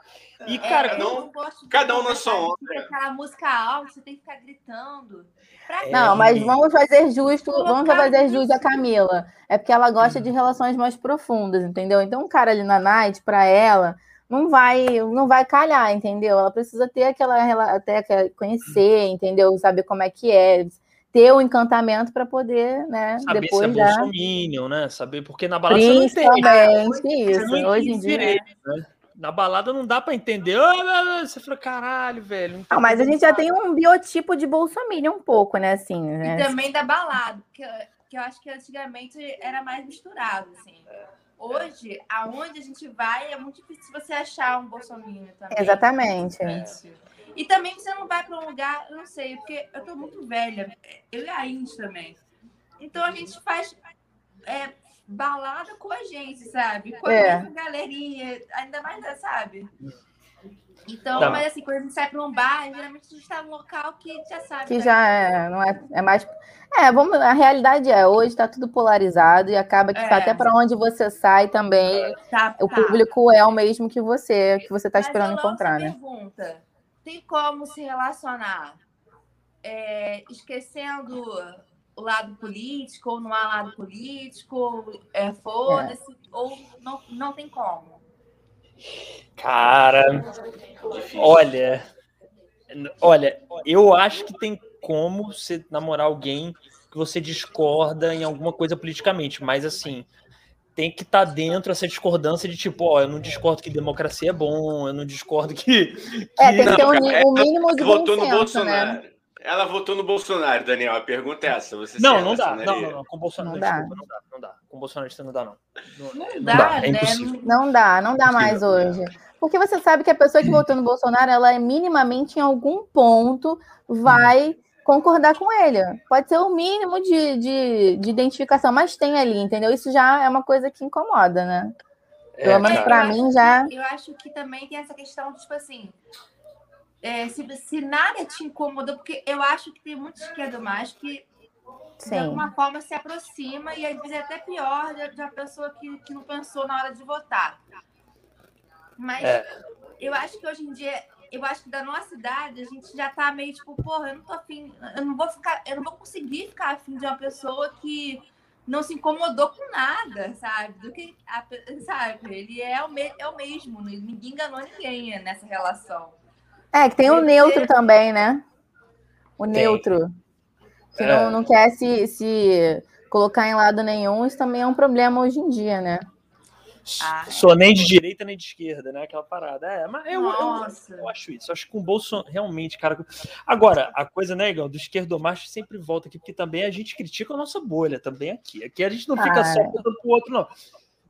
E, cara, é, não- de cada um na sua onda. Aquela música alta, você tem que ficar gritando. Pra quê? Não, mas vamos fazer justo, vamos fazer justo a Camila. É porque ela gosta de relações mais profundas, entendeu? Então, um cara ali na night, pra ela, não vai, não vai calhar, entendeu? Ela precisa ter aquela até aquela- conhecer, entendeu? Saber como é que é, ter o encantamento para poder, né? saber depois se é da bolsominion, né? Saber, porque na balada você não entende. Você isso. não Hoje em dia. direito, né? Na balada não dá pra entender. Ah, Você fala, caralho, velho. tô Não, mas a gente já nada." tem um biotipo de bolsominion um pouco, né? Assim, né? E também da balada, que, que eu acho que antigamente era mais misturado, assim. Hoje, aonde a gente vai, é muito difícil você achar um bolsominion também. Exatamente. Difícil. E também você não vai para um lugar, eu não sei, porque eu tô muito velha, eu e a Indy também. Então a gente faz é, balada com a gente, sabe? Com a É. mesma galerinha, ainda mais, sabe? Então, Tá. mas assim, quando a gente sai para um bar, geralmente a gente está num local que já sabe. Que né? já é, não é, é mais. É, vamos, a realidade é, hoje está tudo polarizado e acaba que É. até para onde você sai também, Tá, o tá. público é o mesmo que você, que você está esperando encontrar, né? Pergunta: tem como se relacionar é, esquecendo o lado político, ou não há lado político, é, foda-se, ou não, não tem como? Cara, olha. Olha, eu acho que tem como você namorar alguém que você discorda em alguma coisa politicamente, mas assim, tem que estar dentro essa discordância de tipo, ó, eu não discordo que democracia é bom, eu não discordo que. É, tem que Não, ter um, cara, ni- um mínimo de votou no senso, Bolsonaro. né? Ela votou no Bolsonaro, Daniel. A pergunta é essa. Você Não, não dá. Não, não, não. Com Bolsonaro, Não dá. desculpa, não dá, não dá. Com bolsonarista não dá, não. Não, Não, não dá, é né? impossível. Não dá, não dá mais hoje. Porque você sabe que a pessoa que votou no Bolsonaro, ela é minimamente em algum ponto vai concordar com ele. Pode ser o mínimo de, de, de identificação, mas tem ali, entendeu? Isso já é uma coisa que incomoda, né? Pelo É, menos cara. pra eu mim acho já. eu acho que também tem essa questão, tipo assim. é, se, se nada te incomodou, porque eu acho que tem muito esquerdo mais que de Sim. alguma forma se aproxima e às vezes é até pior de, de uma pessoa que, que não pensou na hora de votar. Mas É. eu acho que hoje em dia, eu acho que da nossa idade, a gente já tá meio tipo, porra, eu não tô afim, eu não vou ficar, eu não vou conseguir ficar afim de uma pessoa que não se incomodou com nada, sabe? Do que a sabe? Ele é o, me, é o mesmo, ninguém enganou ninguém nessa relação. É, que tem o que neutro ter- também, né? O Tem. neutro. Que É. não, não quer se, se colocar em lado nenhum, isso também é um problema hoje em dia, né? Ah. Sou nem de direita nem de esquerda, né? Aquela parada. É, mas eu, eu, eu acho isso. Eu acho que com o Bolsonaro, realmente, cara. Agora, a coisa, né, Igão, do esquerdomacho sempre volta aqui, porque também a gente critica a nossa bolha também aqui. Aqui a gente não fica Ah, só é. apontando pro outro, não.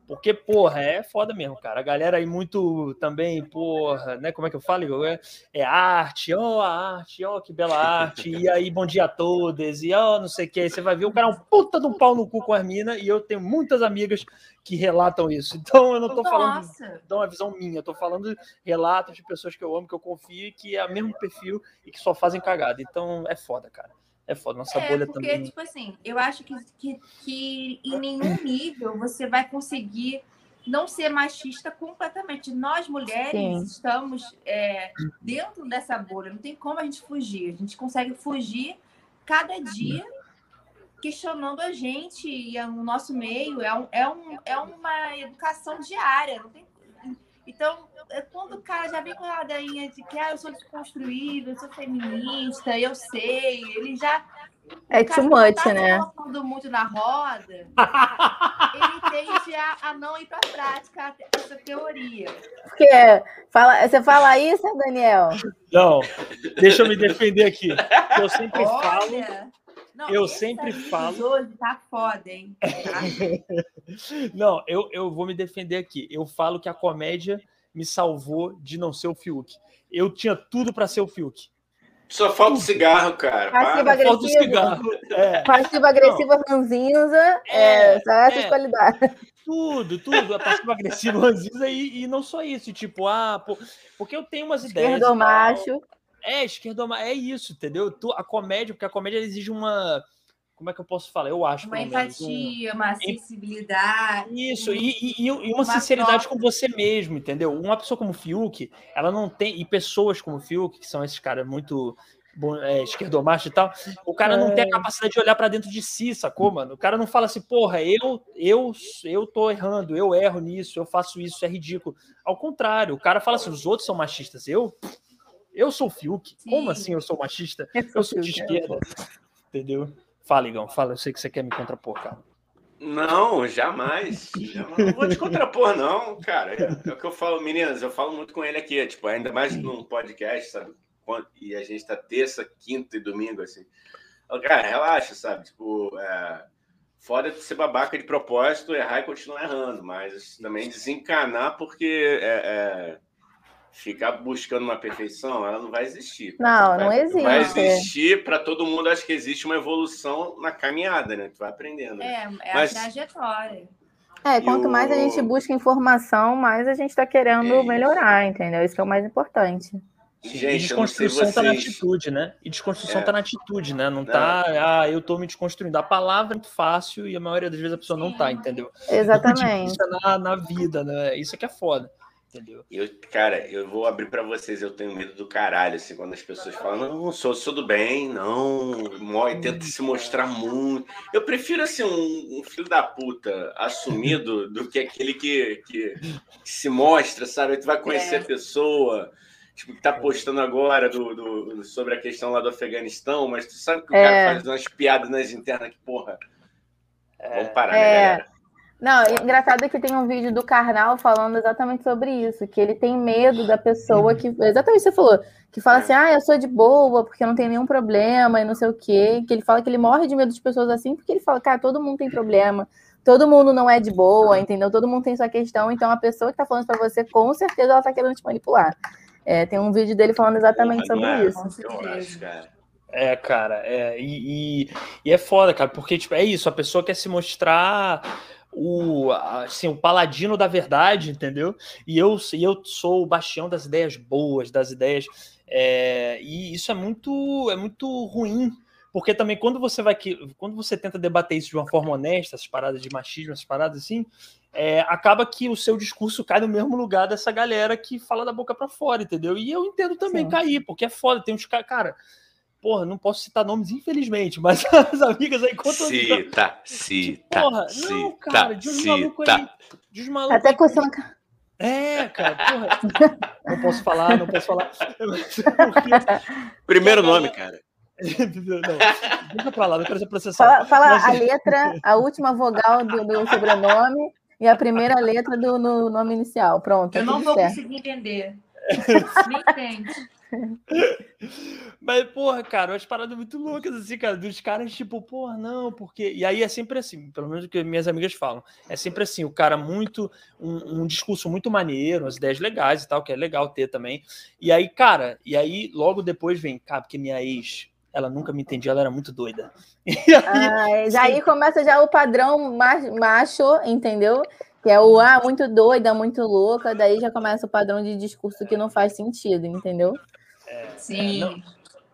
Porque, porra, é foda mesmo, cara. A galera aí muito também, porra, né? Como é que eu falo, Igor? É, é arte, ó, a arte, ó, que bela arte. E aí, bom dia a todas, e ó, não sei o que. Aí você vai ver o cara é um puta de um pau no cu com as minas, e eu tenho muitas amigas que relatam isso. Então eu não tô falando Nossa. dá uma visão minha. Eu tô falando relatos de pessoas que eu amo, que eu confio e que é o mesmo perfil e que só fazem cagada. Então é foda, cara. É foda. Nossa É, bolha porque, também. tipo assim, eu acho que, que, que em nenhum nível você vai conseguir não ser machista completamente. Nós, mulheres, Sim. estamos é, dentro dessa bolha. Não tem como a gente fugir. A gente consegue fugir cada dia questionando a gente e o nosso meio. É, um, é, um, é uma educação diária. Não tem... Então, é quando o cara já vem com a ladainha de que ah, eu sou desconstruído, eu sou feminista, eu sei, ele já. É too much, tá né? colocando muito na roda, ele [LAUGHS] tende a, a, não ir para a prática essa teoria. Porque fala, você fala isso, Daniel? Não, deixa eu me defender aqui. Eu sempre Olha. falo não, eu sempre falo. Hoje tá foda, hein? [LAUGHS] não, eu, eu vou me defender aqui. Eu falo que a comédia me salvou de não ser o Fiuk. Eu tinha tudo para ser o Fiuk. Só falta o cigarro, cara. Passivo agressivo. cigarro. [LAUGHS] É. Passivo agressivo, ranzinza. É, é, só essas é. qualidades. Tudo, tudo. A passivo agressivo, ranzinza e, e não só isso. Tipo, ah, pô, porque eu tenho umas ideias. Esquerdo macho. É, esquerdo é isso, entendeu? A comédia, porque a comédia exige uma. Como é que eu posso falar? Eu acho. Uma empatia, um... uma sensibilidade. Isso, e, e, e uma, uma, sinceridade com você mesmo, entendeu? Uma pessoa como o Fiuk, ela não tem. E pessoas como o Fiuk, que são esses caras muito é, esquerdomacho e tal, o cara não tem a é. capacidade de olhar para dentro de si, sacou, mano? O cara não fala assim, porra, eu, eu, eu tô errando, eu erro nisso, eu faço isso, é ridículo. Ao contrário, o cara fala assim, os outros são machistas, eu eu sou o Fiuk. Sim. Como assim eu sou machista? Eu, eu sou de esquerda. Entendeu? Fala, Igão, fala. Eu sei que você quer me contrapor, cara. Não, jamais. jamais. Não vou te contrapor, não, cara. É, é, o que eu falo, meninas, eu falo muito com ele aqui, tipo, ainda mais num podcast, sabe? E a gente tá terça, quinta e domingo, assim. Cara, relaxa, sabe? Tipo, é... foda de ser babaca de propósito, errar e continuar errando, mas também desencanar porque é, é ficar buscando uma perfeição, ela não vai existir. Não, não vai, existe. Vai existir para todo mundo, acho que existe uma evolução na caminhada, né? Tu vai aprendendo. Né? É, é Mas... a trajetória. É, quanto o... mais a gente busca informação, mais a gente está querendo é melhorar, entendeu? Isso é o mais importante. Gente, e desconstrução está vocês... na atitude, né? E desconstrução está é. na atitude, né? Não, está, ah, eu estou me desconstruindo. A palavra é muito fácil e a maioria das vezes a pessoa não está, entendeu? Exatamente. Isso é na, na vida, né? Isso é que é foda. Entendeu? Eu, cara, eu vou abrir para vocês, eu tenho medo do caralho, assim, quando as pessoas falam, não, sou, sou do bem, não, e tenta se mostrar muito. Eu prefiro, assim, um, um filho da puta assumido do que aquele que, que, que se mostra, sabe? Tu vai conhecer é. a pessoa, tipo, que tá postando agora do, do, sobre a questão lá do Afeganistão, mas tu sabe que o é. cara faz umas piadas nas internas que, porra, vamos parar, né, é. galera? Não, engraçado é que tem um vídeo do Karnal falando exatamente sobre isso, que ele tem medo da pessoa que. Exatamente o que você falou, que fala assim, ah, eu sou de boa, porque eu não tenho nenhum problema e não sei o quê. Que ele fala que ele morre de medo de pessoas assim, porque ele fala, cara, todo mundo tem problema, todo mundo não é de boa, entendeu? Todo mundo tem sua questão, então a pessoa que tá falando para você, com certeza ela tá querendo te manipular. É, tem um vídeo dele falando exatamente sobre é, isso. Eu acho, cara. É, cara, é, e, e, e, é foda, cara, porque tipo, é isso, a pessoa quer se mostrar o, assim, o paladino da verdade, entendeu? E eu, e eu sou o bastião das ideias boas, das ideias. É, e isso é muito, é muito ruim, porque também quando você vai quando você tenta debater isso de uma forma honesta, essas paradas de machismo, essas paradas assim, é, acaba que o seu discurso cai no mesmo lugar dessa galera que fala da boca para fora, entendeu? E eu entendo também Sim. cair, porque é foda, tem uns caras, cara, Porra, não posso citar nomes, infelizmente, mas [LAUGHS] as amigas aí contam. Cita, cita. Porra, cita, não, cara, de uns malucos aí. De uns malucos Até coçando É, cara, porra. Não posso falar, não posso falar. [LAUGHS] Primeiro nome, cara. não, deixa pra lá, não quero ser processado. Fala, fala mas... a letra, a última vogal do, do, sobrenome e a primeira letra do no nome inicial. Pronto. Eu não vou certo. conseguir entender. [LAUGHS] Me entende. [LAUGHS] Mas, porra, cara, umas paradas muito loucas, assim, cara, dos caras, tipo, porra, não, porque. E aí é sempre assim, pelo menos o que minhas amigas falam. É sempre assim, o cara muito. Um, um, discurso muito maneiro, umas ideias legais e tal, que é legal ter também. E aí, cara, e aí logo depois vem, cara, porque minha ex. Ela nunca me entendia, ela era muito doida. [LAUGHS] Aí, ah, já aí começa já o padrão macho, entendeu? Que é o ah, muito doida, muito louca, daí já começa o padrão de discurso que não faz sentido, entendeu? É, Sim.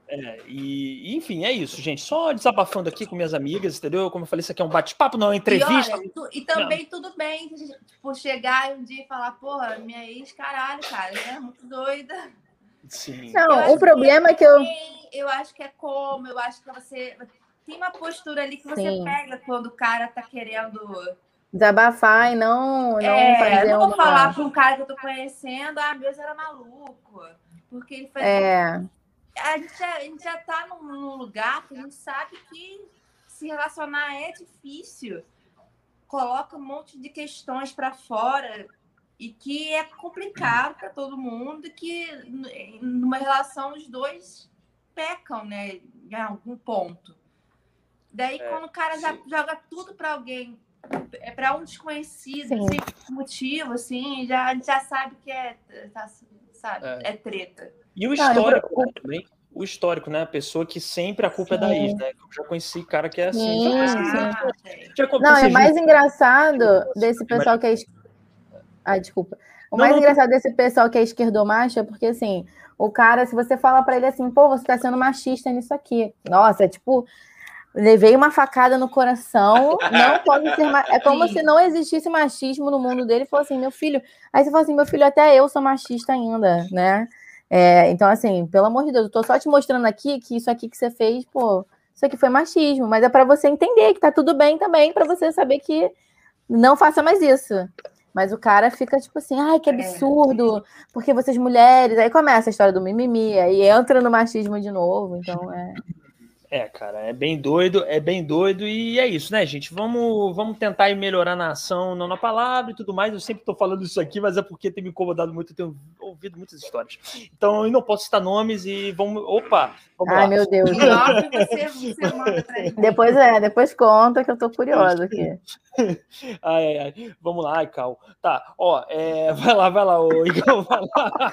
É, é, e, enfim, é isso, gente. Só desabafando aqui com minhas amigas, entendeu? Como eu falei, isso aqui é um bate-papo, não é uma entrevista. E, olha, tu, e também não. tudo bem, tipo, chegar um dia e falar, porra, minha ex, caralho, cara, é muito doida. Sim. Não, o problema que é que eu. eu acho que é como, eu acho que você. Tem uma postura ali que você Sim. pega quando o cara tá querendo Desabafar e não, não é, fazer eu não vou uma... falar para um cara que eu tô conhecendo, ah, meu era maluco. Porque ele faz. É, A gente, já, a gente já tá num, num lugar que a gente sabe que se relacionar é difícil. Coloca um monte de questões para fora e que é complicado para todo mundo, que numa relação os dois pecam, né? Em algum ponto. Daí, É, quando o cara já sim. joga tudo para alguém, é para um desconhecido, Sim. sem motivo, assim, já, a gente já sabe que é, tá- sabe, É. é treta. E o Não, eu- histórico né, também. O histórico, né? A pessoa que sempre a culpa é da Sim. ex, né? Eu já conheci cara que é assim. Sim, já sim. conheci- Ah, já Não, conheci o mais engraçado desse pessoal que é. Ai, desculpa. O Não, mais não, engraçado desse pessoal que é esquerdomacho é porque, assim, o cara, se você fala pra ele assim, pô, você tá sendo machista nisso aqui. Nossa, é tipo, levei uma facada no coração, não [LAUGHS] pode ser. É como se não existisse machismo no mundo dele. Ele falou assim, meu filho. Aí você fala assim, meu filho, até eu sou machista ainda, né? É, então, assim, pelo amor de Deus, eu tô só te mostrando aqui que isso aqui que você fez, pô, isso aqui foi machismo, mas é pra você entender que tá tudo bem também, pra você saber que não faça mais isso. Mas o cara fica tipo assim, ai, que absurdo, porque vocês mulheres. Aí começa a história do mimimi, aí entra no machismo de novo. Então é. É, cara, é bem doido, é bem doido e é isso, né, gente? Vamos, vamos tentar melhorar na ação, não na palavra e tudo mais. Eu sempre tô falando isso aqui, mas é porque tem me incomodado muito, eu tenho ouvido muitas histórias. Então eu não posso citar nomes e vamos. Opa! Vamos Ai, lá. meu Deus. Você, você. [LAUGHS] Depois é, depois conta que eu tô curiosa [LAUGHS] aqui. Ai, ai, ai. Vamos lá, ai, Cal. Tá, ó, é, [LAUGHS] vai lá, vai lá, ô Igor, vai lá.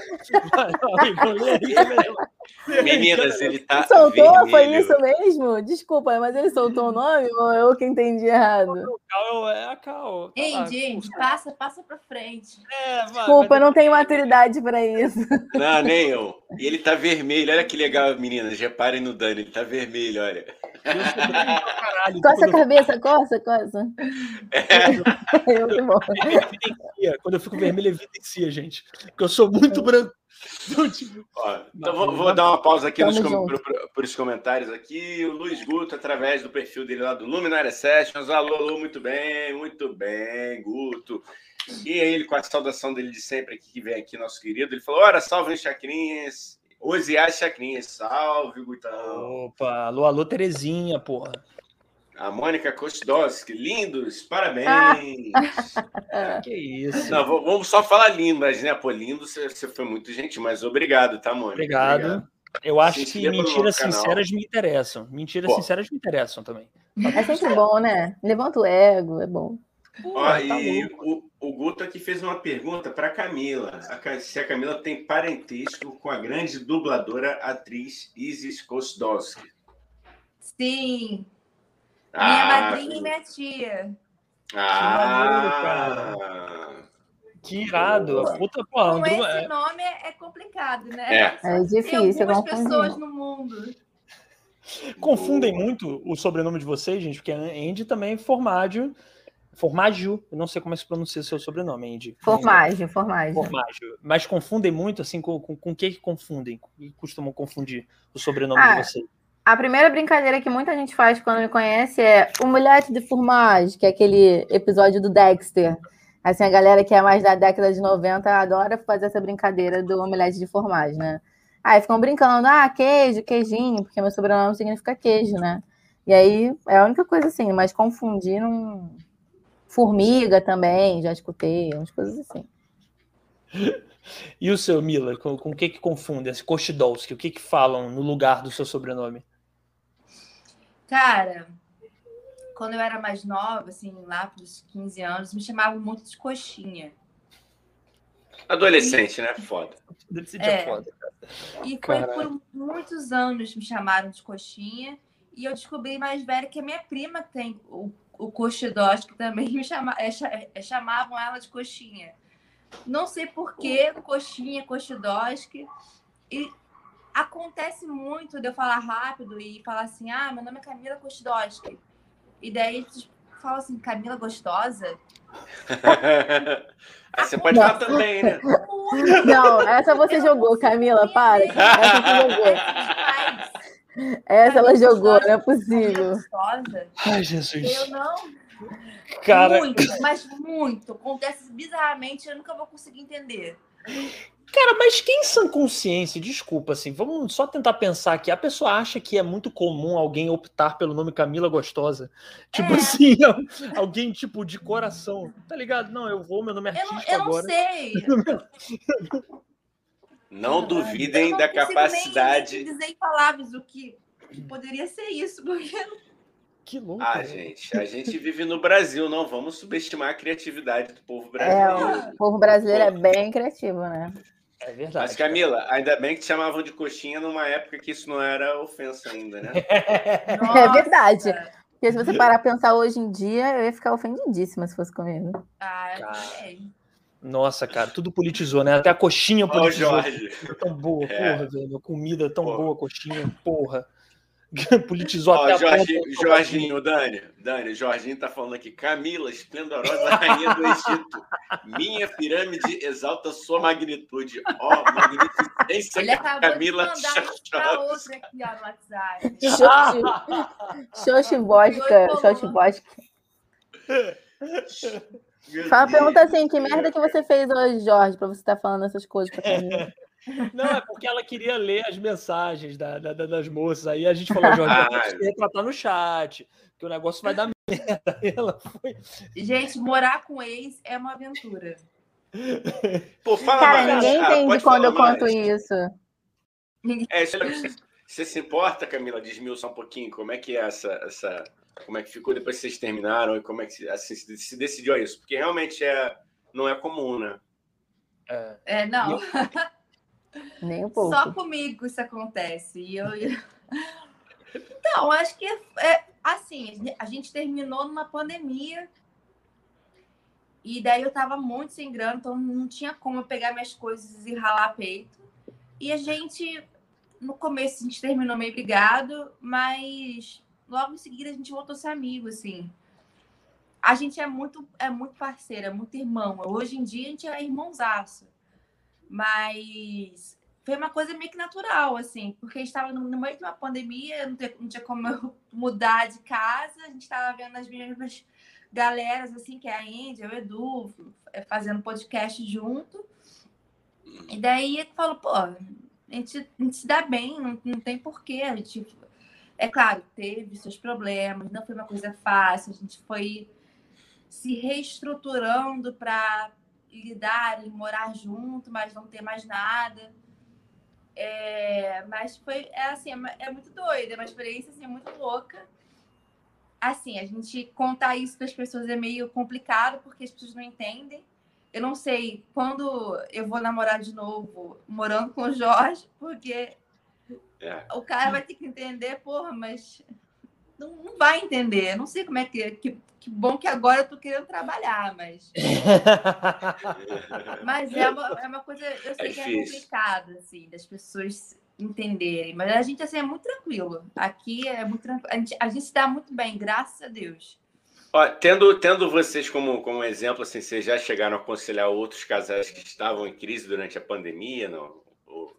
Vai lá, Igor, lê aí. Meninas, ele tá. soltou? Foi vermelho. isso mesmo? Desculpa, mas ele soltou o nome ou eu que entendi errado? O Cal é a Cal. tá Ei, lá. gente, passa, passa pra frente. É, vai, Desculpa, vai eu não tenho maturidade pra isso. Não, nem eu. E ele tá vermelho. Olha que legal, meninas. Reparem no Dani. Ele tá vermelho, olha. Caralho. Coça a cabeça, coça, coça. Eu que bom. evidencia. Quando eu fico vermelho, evidencia, gente. Porque eu sou muito branco. Então, tipo, Ó, então vou, vou dar uma pausa aqui nos com- por os comentários aqui. O Luiz Guto, através do perfil dele lá do Luminária Sessions. Alô, alô, muito bem, muito bem, Guto. E ele, com a saudação dele de sempre aqui, que vem aqui, nosso querido, ele falou: Ora, salve, chacrinhas. Osias chacrinhas. Salve, Gutão. Opa, alô, alô, Terezinha, porra. A Mônica Kostowski, lindos, parabéns. Que isso. Não, vamos só falar lindo, mas, né, pô, lindo, você, você foi muito gentil, mas obrigado, tá, Mônica? Obrigado. Eu acho que mentiras canal. sinceras me interessam. Mentiras Pô. sinceras me interessam também. É sempre bom, né? Levanta o ego, é bom. Pô, Ó, tá e o, o Guto aqui fez uma pergunta para Camila. A se a Camila tem parentesco com a grande dubladora atriz Isis Kostowski. Sim, minha Ah, madrinha e minha tia. Ah, Que irado. A puta, pô, Com esse é, nome é, complicado, né? É. É Tem difícil algumas pessoas no mundo. confundem muito o sobrenome de vocês, gente, porque a Andy também é Formaggio. Formaggio, eu não sei como é que se pronuncia seu sobrenome, Andy. Formagem, formagem. Formaggio. Mas confundem muito, assim, com, com, com o que que confundem? E costumam confundir o sobrenome Ah, de vocês? A primeira brincadeira que muita gente faz quando me conhece é o Mulher de Formagem, que é aquele episódio do Dexter. Assim, a galera que é mais da década de 90 adora fazer essa brincadeira do omelete de formagem, né? Aí ficam brincando, ah, queijo, queijinho, porque meu sobrenome significa queijo, né? E aí é a única coisa assim, mas confundir não. Formiga também, já escutei, umas coisas assim. [LAUGHS] E o seu, Mila, com, o que que confundem? Esse Kostidolski, o que que falam no lugar do seu sobrenome? Cara, quando eu era mais nova, assim, lá pros 15 anos, me chamavam muito de coxinha. adolescente, né? Foda. Deve ser É. foda. E foi Caralho. por muitos anos me chamaram de coxinha. E eu descobri mais velha que a minha prima tem o, o coxidós, que também me chama, é, é, chamavam ela de coxinha. Não sei por que coxinha, coxidosque. E acontece muito de eu falar rápido e falar assim: ah, meu nome é Camila Coxidosque. E daí eles falam assim: Camila Gostosa? [LAUGHS] Aí você pode falar também, né? Não, essa você jogou, Camila, para. Essa você jogou. essa ela jogou, não é Camila possível. Gostosa. Ai, Jesus. Eu não. Cara, Muito, mas muito. Acontece bizarramente, eu nunca vou conseguir entender. Cara, mas quem sã consciência, desculpa, assim, vamos só tentar pensar aqui. A pessoa acha que é muito comum alguém optar pelo nome Camila Gostosa. Tipo É. assim, [LAUGHS] alguém tipo de coração. Tá ligado? Não, eu vou, meu nome é Eu não, artístico eu não agora. sei. [LAUGHS] Não Eu duvidem não da consigo nem- capacidade. nem dizer em palavras o que, que poderia ser isso, porque Que louco. Ah, né? gente, a gente vive no Brasil, não vamos subestimar a criatividade do povo É, brasileiro. o povo brasileiro é bem criativo, né? É verdade. Mas, Camila, ainda bem que te chamavam de coxinha numa época que isso não era ofensa ainda, né? [LAUGHS] É verdade. Porque se você parar pra pensar hoje em dia, eu ia ficar ofendidíssima se fosse comigo. Ah, Cara. Nossa, cara, tudo politizou, né? Até a coxinha politizou. Jorge. Tão boa, É. porra, velho. Comida tão Porra. boa, coxinha, porra. [LAUGHS] Politizou Ó, até a Jorge, porra do Jorginho, Dani, Dani, o Jorginho tá falando aqui. Camila, esplendorosa rainha do Egito. Minha pirâmide exalta sua magnitude. Ó, magnificência Ele acabou Camila de mandar outra aqui, ó, no WhatsApp. Xoxi vodka, Oi, xoxi Paulo. vodka. Meu Fala, pergunta assim, que merda que você fez hoje, Jorge, pra você estar falando essas coisas pra mim. Não, é porque ela queria ler as mensagens da, da- da- das moças. Aí a gente falou, [LAUGHS] Jorge, Ah, você retratar no chat, que o negócio vai dar merda. [LAUGHS] Aí ela foi. Gente, morar com ex é uma aventura. Pô, fala Cara, mais. ninguém Ah, entende quando eu conto mais. isso. É, você, você se importa, Camila, desmiuçar um pouquinho como é que é essa, essa. Como é que ficou depois que vocês terminaram e como é que assim, se se decidiu isso? Porque realmente é, não é comum, né? É, É, não. [LAUGHS] Nem um pouco. Só comigo isso acontece. E eu... [LAUGHS] Então, acho que é assim, a gente terminou numa pandemia. E daí eu tava muito sem grana, então não tinha como eu pegar minhas coisas e ralar peito. E a gente, no começo, a gente terminou meio brigado, mas logo em seguida a gente voltou a ser amigo, assim. A gente é muito, é muito parceiro, é muito irmão. Hoje em dia a gente é irmãozaço. Mas foi uma coisa meio que natural, assim, porque a gente estava no meio de uma pandemia, não tinha, como eu [LAUGHS] mudar de casa, a gente estava vendo as mesmas galeras, assim, que é a Índia, o Edu, eh, fazendo podcast junto. E daí falou, pô, a gente, a gente se dá bem, não, não tem porquê. A gente, é claro, teve seus problemas, não foi uma coisa fácil, a gente foi se reestruturando para lidar e morar junto, mas não ter mais nada. É, mas foi é assim, é, é muito doido, é uma experiência assim, muito louca. Assim, a gente contar isso para as pessoas é meio complicado porque as pessoas não entendem. Eu não sei quando eu vou namorar de novo morando com o Jorge, porque É. o cara vai ter que entender, porra, mas não, não vai entender. Não sei como é que, que. Que bom que agora eu tô querendo trabalhar, mas. [LAUGHS] Mas é uma, é uma coisa, eu sei que é complicado, assim, das pessoas entenderem. Mas a gente, assim, é muito tranquilo. Aqui é muito tranquilo. A gente, a gente se dá muito bem, graças a Deus. Ó, tendo, tendo vocês como, como exemplo, assim, vocês já chegaram a aconselhar outros casais que estavam em crise durante a pandemia? Não?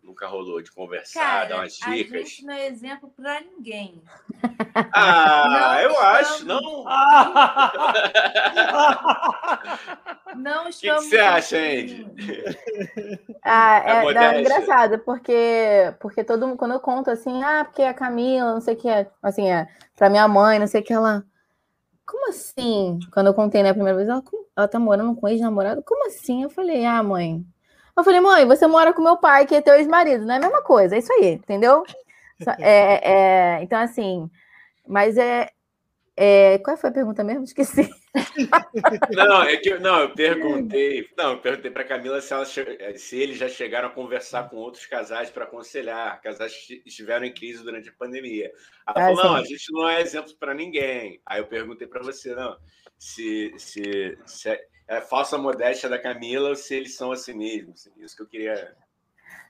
Nunca rolou de conversar, dar Cara, umas a dicas? gente não é exemplo pra ninguém. Ah, Não eu estamos- acho. Não. [LAUGHS] Não que estamos. você acha, assim, Ah, É é, não, é engraçado, porque, porque todo mundo, quando eu conto assim, ah, porque a Camila, não sei o que é, assim, é, pra minha mãe, não sei o que, ela. Como assim? Quando eu contei né, a primeira vez, ela, "Como- ela tá morando com ex-namorado? Como assim? Eu falei, ah, mãe. Eu falei, mãe, você mora com meu pai, que é teu ex-marido, não é a mesma coisa, é isso aí, entendeu? Só- É, é, então, assim, mas é, é. Qual foi a pergunta mesmo? Esqueci. [LAUGHS] Não, é que eu- não, eu perguntei, não, eu perguntei para Camila se, ela che- se eles já chegaram a conversar com outros casais para aconselhar, casais que estiveram em crise durante a pandemia. Ela Ah, falou: não, sim. a gente não é exemplo para ninguém. Aí eu perguntei para você, não, se, se, se é, é falsa modéstia da Camila ou se eles são assim mesmo. assim, Isso que eu queria.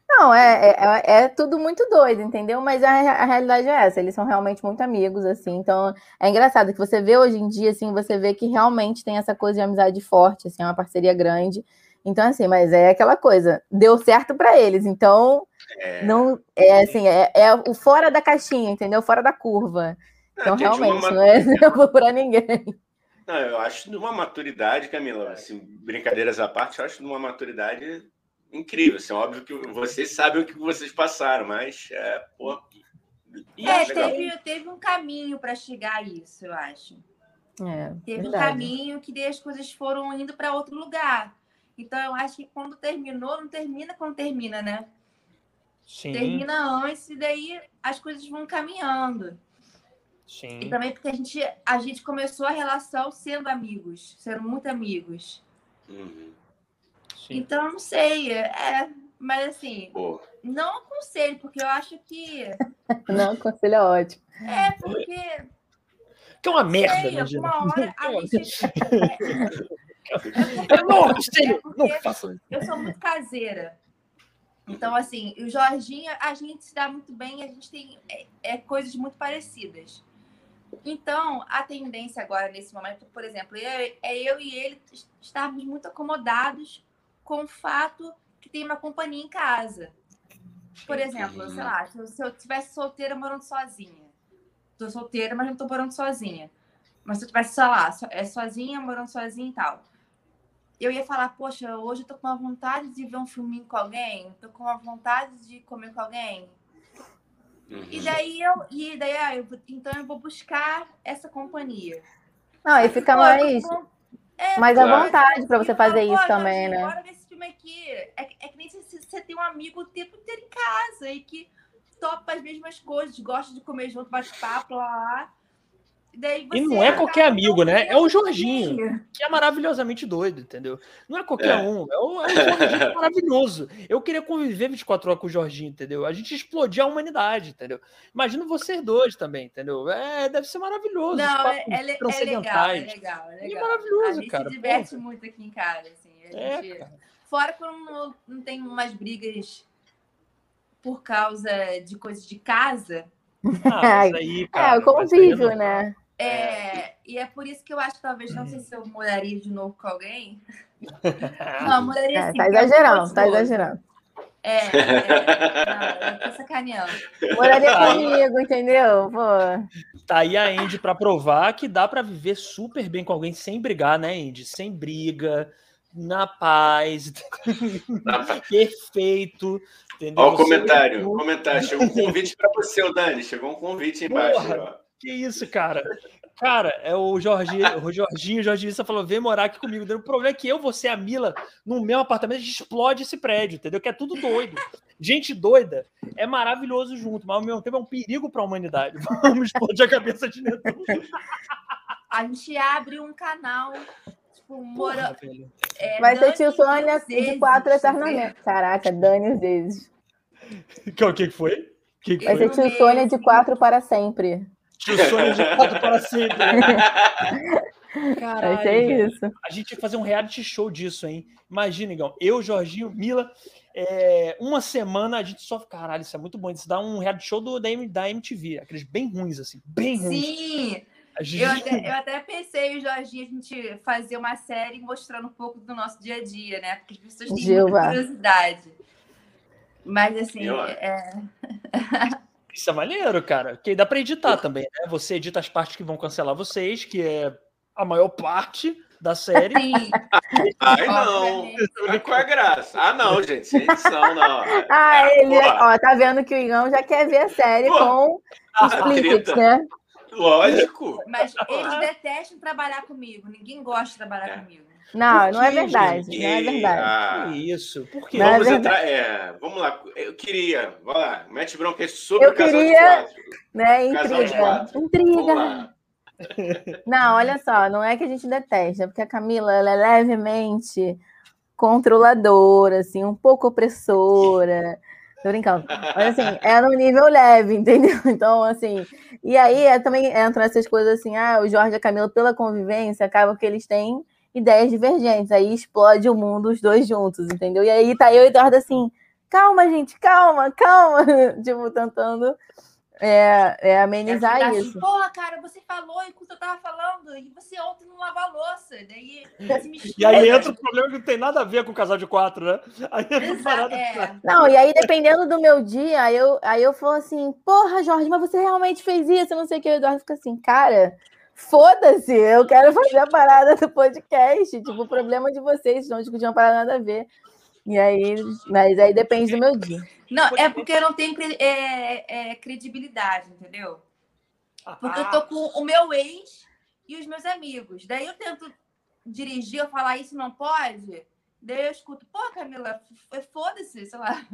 Não, é, é, é- é tudo muito doido, entendeu? Mas a, a realidade é essa, eles são realmente muito amigos, assim, então é engraçado que você vê hoje em dia, assim, você vê que realmente tem essa coisa de amizade forte, assim, é uma parceria grande. Então, assim, mas é aquela coisa, deu certo para eles, então É, não é assim, é, é o fora da caixinha, entendeu? Fora da curva. Então, uma realmente, ma- não é [LAUGHS] para ninguém. Não, eu acho de uma maturidade, Camila, assim, brincadeiras à parte, eu acho de uma maturidade incrível. Assim, óbvio que vocês sabem o que vocês passaram, mas é, pô. É, teve, teve um caminho para chegar a isso, eu acho. É, teve verdade. um caminho que daí as coisas foram indo para outro lugar. Então, eu acho que quando terminou, não termina quando termina, né? Sim, Termina antes e daí as coisas vão caminhando. Sim. E também porque a gente, a gente começou a relação sendo amigos, sendo muito amigos. Uhum. sim. Então, não sei. É, mas assim, Pô, não aconselho, porque eu acho que. [LAUGHS] Não, conselho é ótimo. É, porque. Que é uma merda, sei, né, alguma hora [LAUGHS] a gente. Eu [LAUGHS] não aconselho, não porque façam isso. eu sou muito caseira. Então, assim, o Jorginho, a gente se dá muito bem, a gente tem é, é, coisas muito parecidas. Então, a tendência agora, nesse momento, por exemplo, é, é eu e ele estarmos muito acomodados com o fato que tem uma companhia em casa. Por exemplo, sei lá, se eu, se eu tivesse solteira morando sozinha. Tô solteira, mas não tô morando sozinha. Mas se eu tivesse, sei lá, é sozinha, morando sozinha e tal eu ia falar, poxa, hoje eu tô com uma vontade de ver um filminho com alguém, tô com uma vontade de comer com alguém. Uhum. E daí eu, e daí, ah, eu, vou- então eu vou buscar essa companhia. Não, e fica mais, eu- é, mais à Claro. vontade para você fazer isso também, né? Bora ver esse filme aqui. É, que- é que nem se se você tem um amigo o tempo inteiro em casa e que topa as mesmas coisas, gosta de comer junto, bate papo, lá, lá. E, E não é qualquer amigo, né? É o Jorginho. que é maravilhosamente doido, entendeu? Não é qualquer É. um, é o, é o Jorginho [LAUGHS] maravilhoso. Eu queria conviver 24 horas com o Jorginho, entendeu? A gente explodir a humanidade, entendeu? Imagina vocês dois também, entendeu? É, deve ser maravilhoso. os Não, é, é, é legal, é legal, é É legal. maravilhoso, a gente cara, se diverte porra. muito aqui em casa, assim. A É, gente... cara. Fora quando não, não tem umas brigas por causa de coisas de casa. Ah, aí, [LAUGHS] cara, É, o convívio, não- né? É, e é por isso que eu acho que talvez, não sei se eu moraria de novo com alguém. [LAUGHS] Não, eu moraria É, sim. tá é exagerando, tá exagerando. É, é, não, eu tô sacaneando. Moraria comigo, entendeu? Pô. Tá aí a Andy pra provar que dá pra viver super bem com alguém sem brigar, né, Andy? Sem briga, na paz, [LAUGHS] perfeito, entendeu? Ó, o comentário, o comentário. Chegou um convite para você, Dani. Chegou um convite embaixo. Porra. ó. Que isso, cara? Cara, é o Jorginho, o Jorginho, o Jorginho você falou, vem morar aqui comigo. O problema é que eu, você e a Mila, no meu apartamento, a gente explode esse prédio, entendeu? Que é tudo doido. Gente doida é maravilhoso junto, mas ao mesmo tempo é um perigo para a humanidade. [LAUGHS] Vamos explodir a cabeça de Netuno. A gente abre um canal, tipo, mora, Porra, velho. é, Vai ser Dani tio Sônia de quatro eternamente. Caraca, Dani. [LAUGHS] Que, o que que foi? Que que Vai foi? ser tio Sônia de quatro para sempre. Tio Sônia de quatro para sempre. Vai Caralho, ser velho. isso. A gente tinha que fazer um reality show disso, hein? Imagina, Igão. Eu, Jorginho, Mila, é, uma semana a gente só. Caralho, isso é muito bom. Isso dá um reality show do, da, da MTV. Aqueles bem ruins, assim. Bem ruins. Sim, gente- eu [LAUGHS] até, eu até pensei, Jorginho, a gente fazer uma série mostrando um pouco do nosso dia a dia, né? Porque as pessoas têm Gilva. muita curiosidade. Mas, assim, Eu- é, [LAUGHS] Isso é maneiro, cara. Que dá pra editar também, né? Você edita as partes que vão cancelar vocês, que é a maior parte da série. sim, Ai, não. Mas qual é a graça? Ah, não, gente. Sem edição, não. [LAUGHS] Ah, ele, porra. ó, tá vendo que o Igão já quer ver a série Pô, com Ah, explícitos, né? Lógico. mas eles detestam trabalhar comigo. Ninguém gosta de trabalhar É. comigo. Não, não é verdade. gente? Não é verdade. Ah, Que isso? Por quê? É vamos verdade. entrar. É, vamos lá. Eu queria. Vai lá. Mete bronca sobre Eu o casal queria- de quatro. Né? Casal de Intriga. quatro. Vamos Intriga. lá. Não, olha só, não é que a gente detesta, é porque a Camila ela é levemente controladora, assim, um pouco opressora. Tô brincando. Mas assim, é no nível leve, entendeu? [LAUGHS] Então, assim, e aí é, também entram essas coisas assim, ah, o Jorge e a Camila, pela convivência, acaba que eles têm ideias divergentes, aí explode o mundo os dois juntos, entendeu? E aí tá eu e Eduardo assim, calma, gente, calma, calma, [LAUGHS] tipo, tentando é, é, amenizar Ficar isso. Assim, Porra, cara, você falou enquanto eu tava falando, e você ontem não lavou a louça. Daí. E aí entra o problema que não tem nada a ver com o casal de quatro, né? Aí Exato, parada. é. Não, e aí, dependendo do meu dia, aí eu, aí eu falo assim, porra, Jorge, mas você realmente fez isso? Eu não sei o que. O Eduardo fica assim, cara, Foda-se, eu quero fazer a parada do podcast. Tipo, o problema de vocês, não discutir uma parada nada a ver. E aí, mas aí depende do meu dia. Não, é porque eu não tenho é, é, credibilidade, entendeu? Porque eu tô com o meu ex e os meus amigos. Daí eu tento dirigir, eu falar isso não pode. Daí eu escuto, pô, Camila, foda-se, sei lá.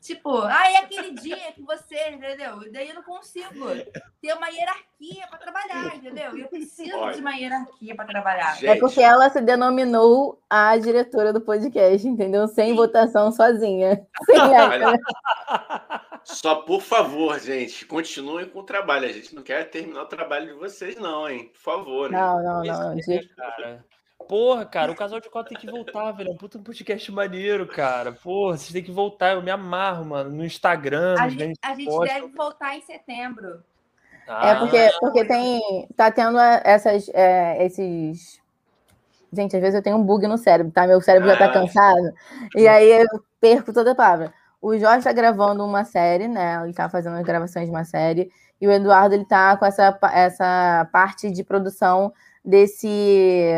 Tipo, ah, é aquele dia que você, entendeu? E daí eu não consigo ter uma hierarquia para trabalhar, entendeu? Eu preciso Olha, de uma hierarquia para trabalhar. Gente. É porque ela se denominou a diretora do podcast, entendeu? Sem Sim. votação sozinha. [LAUGHS] Sem Olha, só por favor, gente, continuem com o trabalho. A gente não quer terminar o trabalho de vocês, não, hein? Por favor. Não, não, não. É, cara. Porra, cara, o Casal de Cota tem que voltar, velho. É um puta podcast maneiro, cara. Porra, vocês têm que voltar. Eu me amarro, mano. No Instagram. A, gente, a gente deve voltar em setembro. Ah, é porque, porque tem. Tá tendo essas, é, esses. Gente, às vezes eu tenho um bug no cérebro, tá? Meu cérebro já tá ah. cansado. E aí eu perco toda a palavra. O Jorge tá gravando uma série, né? Ele tá fazendo as gravações de uma série. E o Eduardo, ele tá com essa, essa parte de produção desse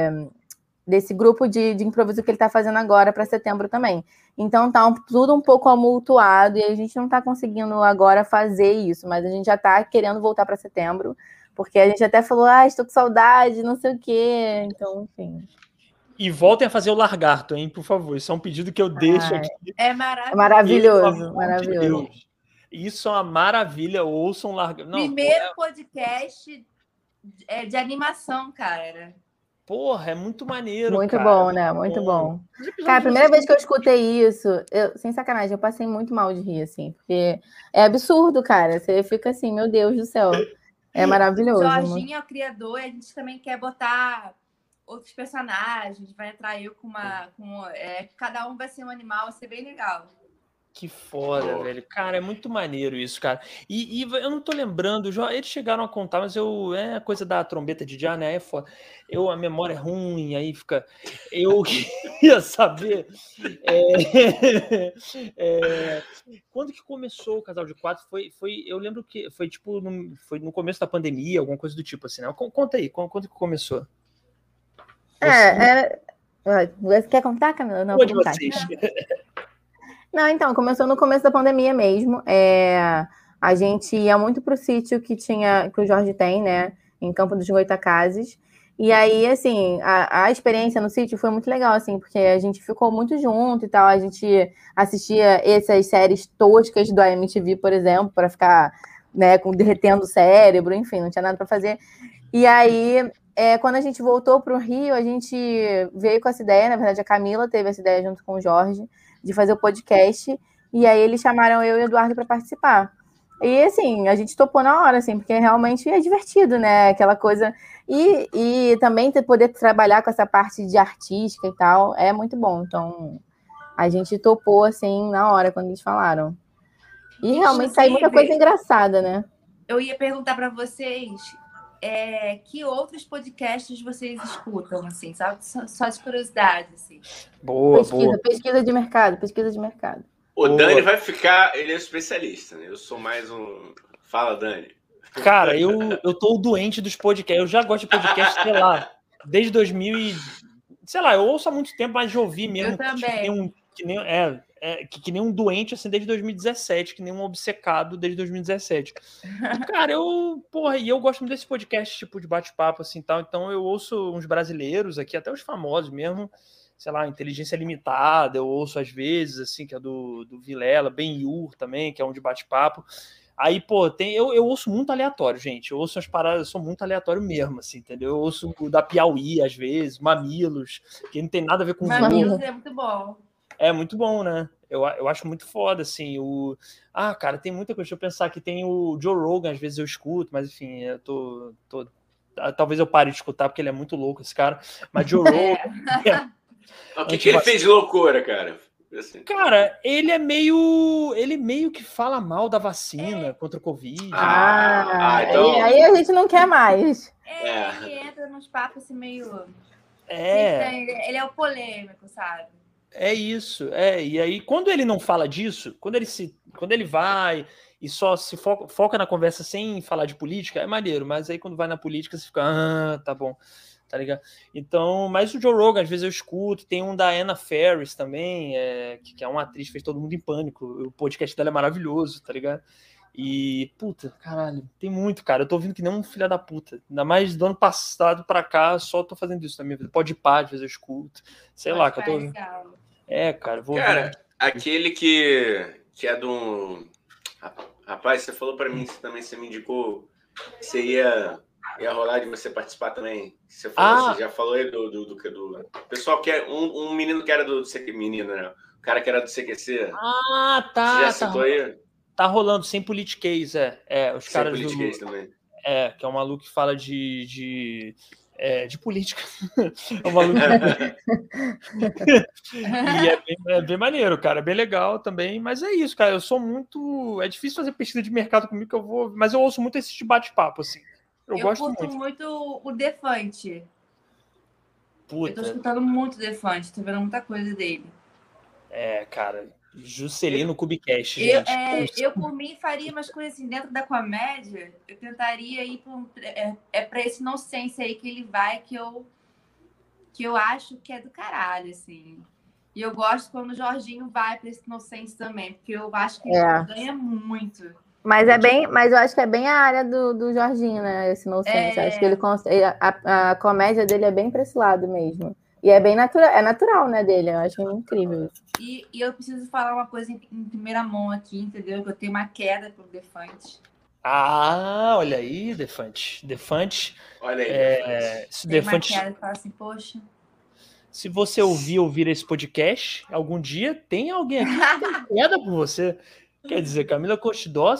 desse grupo de, de improviso que ele está fazendo agora para setembro também. Então tá um, tudo um pouco amultuado e a gente não está conseguindo agora fazer isso, mas a gente já está querendo voltar para setembro, porque a gente até falou, ah, estou com saudade, não sei o quê. Então, enfim. E voltem a fazer o largarto, hein, por favor. Isso é um pedido que eu deixo aqui. É maravilhoso. Maravilhoso, maravilhoso. De Isso é uma maravilha. Ouçam largarto. Primeiro é... podcast é, de animação, cara. Porra, é muito maneiro. Muito cara. bom, né? Muito bom. bom. Cara, a primeira vez que eu escutei isso, eu, sem sacanagem, eu passei muito mal de rir, assim, porque é absurdo, cara. Você fica assim, meu Deus do céu. É [LAUGHS] maravilhoso. Jorginho é o criador e a gente também quer botar outros personagens. Vai entrar eu com uma. Com, é, cada um vai ser um animal, vai ser bem legal. Que foda, oh. velho. Cara, é muito maneiro isso, cara. E, e, eu não tô lembrando, eles chegaram a contar, mas eu. É coisa da trombeta de já, né? É foda. Eu, a memória é ruim, aí fica. Eu [LAUGHS] queria saber. É, [LAUGHS] é, quando que começou o casal de quatro? Foi, foi, eu lembro que foi tipo no, foi no começo da pandemia, alguma coisa do tipo assim, né? Conta aí, quando, que começou? É, é, Você quer contar, Camila? Não, Pode vocês. [LAUGHS] Não, então, começou no começo da pandemia mesmo. É, a gente ia muito pro sítio que tinha, que o Jorge tem, né? Em Campo dos Goitacazes. E aí, assim, a, a experiência no sítio foi muito legal, assim, porque a gente ficou muito junto e tal. A gente assistia essas séries toscas do AMTV, por exemplo, para ficar, né, com derretendo o cérebro, enfim, não tinha nada para fazer. E aí, é, quando a gente voltou para o Rio, a gente veio com essa ideia, na verdade, a Camila teve essa ideia junto com o Jorge de fazer o podcast. E aí eles chamaram eu e o Eduardo para participar. E assim, a gente topou na hora, assim, porque realmente é divertido, né? Aquela coisa. E, e também ter, poder trabalhar com essa parte de artística e tal é muito bom. Então, a gente topou, assim, na hora, quando eles falaram. E realmente saiu muita coisa engraçada, né? Eu ia perguntar para vocês é, que outros podcasts vocês escutam, assim, só, só de curiosidade, assim. Boa, pesquisa, boa. Pesquisa de mercado, pesquisa de mercado. O boa. Dani vai ficar, ele é especialista, né? Eu sou mais um. Fala, Dani. Cara, eu, eu tô doente dos podcasts. Eu já gosto de podcast, sei lá, desde 2000 e... Sei lá, eu ouço há muito tempo, mas de ouvir mesmo. Eu também. Que nem um, que nem, é, é, que, que, nem um doente assim desde 2017, que nem um obcecado desde 2017. E, [LAUGHS] cara, eu, porra, e eu gosto muito desse podcast tipo de bate-papo assim tal, então eu ouço uns brasileiros aqui, até os famosos mesmo, sei lá, Inteligência Limitada, eu ouço às vezes, assim, que é do, do Vilela, Ben Yur também, que é um de bate-papo. Aí, pô, tem, eu, eu ouço muito aleatório, gente. Eu ouço as paradas, eu sou muito aleatório mesmo, assim, entendeu? Eu ouço o da Piauí, às vezes, Mamilos, que não tem nada a ver com Mamilos é muito bom. É muito bom, né? Eu, eu acho muito foda, assim. O... Ah, cara, tem muita coisa. Deixa eu pensar que tem o Joe Rogan, às vezes eu escuto, mas enfim, eu tô. tô... Ah, talvez eu pare de escutar, porque ele é muito louco, esse cara. Mas Joe [LAUGHS] Rogan. É... o que, que ele fez de loucura, cara? Assim. Cara, ele é meio. Ele meio que fala mal da vacina é. contra o Covid. Ah, ah então... aí, a gente não quer mais. É, é. ele entra nos papos assim meio. É. Ele é o polêmico, sabe? É isso, é. E aí, quando ele não fala disso, quando ele se, quando ele vai e só se foca, foca na conversa sem falar de política, é maneiro, mas aí quando vai na política você fica, ah, tá bom, tá ligado? Então, mas o Joe Rogan, às vezes eu escuto, tem um da Anna Ferris também, é, que, que é uma atriz, fez todo mundo em pânico, o podcast dela é maravilhoso, tá ligado? E, puta, caralho, tem muito, cara. Eu tô ouvindo que nem um filho da puta. Ainda mais do ano passado pra cá, só tô fazendo isso na minha vida. Pode par, às vezes eu escuto. Sei Pode lá, que eu tô ouvindo. É, cara, vou Cara, ouvir. aquele que, que é do. Rapaz, você falou pra mim, você também você me indicou que você ia, ia rolar de você participar também. Você, falou, ah. você já falou aí do, do, do, do. pessoal que é. Um, um menino que era do. Menino, né? O cara que era do CQC. Ah, tá. Você já tá. citou aí? Tá rolando sem politiquês, é. é os sem caras politiquês do, também. É, que é um maluco que fala de, de, é, de política. [LAUGHS] é um maluco. [LAUGHS] e é bem, é bem, maneiro, cara. É bem legal também. Mas é isso, cara. Eu sou muito. É difícil fazer pesquisa de mercado comigo que eu vou. Mas eu ouço muito esse bate-papo, assim. Eu, eu gosto muito. muito o Defante. Puta. Eu tô escutando muito Defante, tô vendo muita coisa dele. É, cara, Juscelino Cubicast, eu, é, eu, por mim, faria umas coisas assim dentro da comédia. Eu tentaria ir para um, é, é para esse inocência aí que ele vai, que eu, que eu acho que é do caralho, assim. E eu gosto quando o Jorginho vai para esse inocência também, porque eu acho que é. ele ganha muito. Mas é bem, mas eu acho que é bem a área do, do Jorginho, né? Esse inocência. É... Acho que ele a, a comédia dele é bem para esse lado mesmo. E é bem natural, é natural, né, dele. Eu acho incrível. E, e eu preciso falar uma coisa em, em, primeira mão aqui, entendeu? Que eu tenho uma queda pro Defante. Ah, olha aí, Defante. Defante. Olha aí, é, se Defante. Uma queda, fala assim, poxa. Se você ouvir ouvir esse podcast, algum dia tem alguém aqui que tem queda por você. Quer dizer, Camila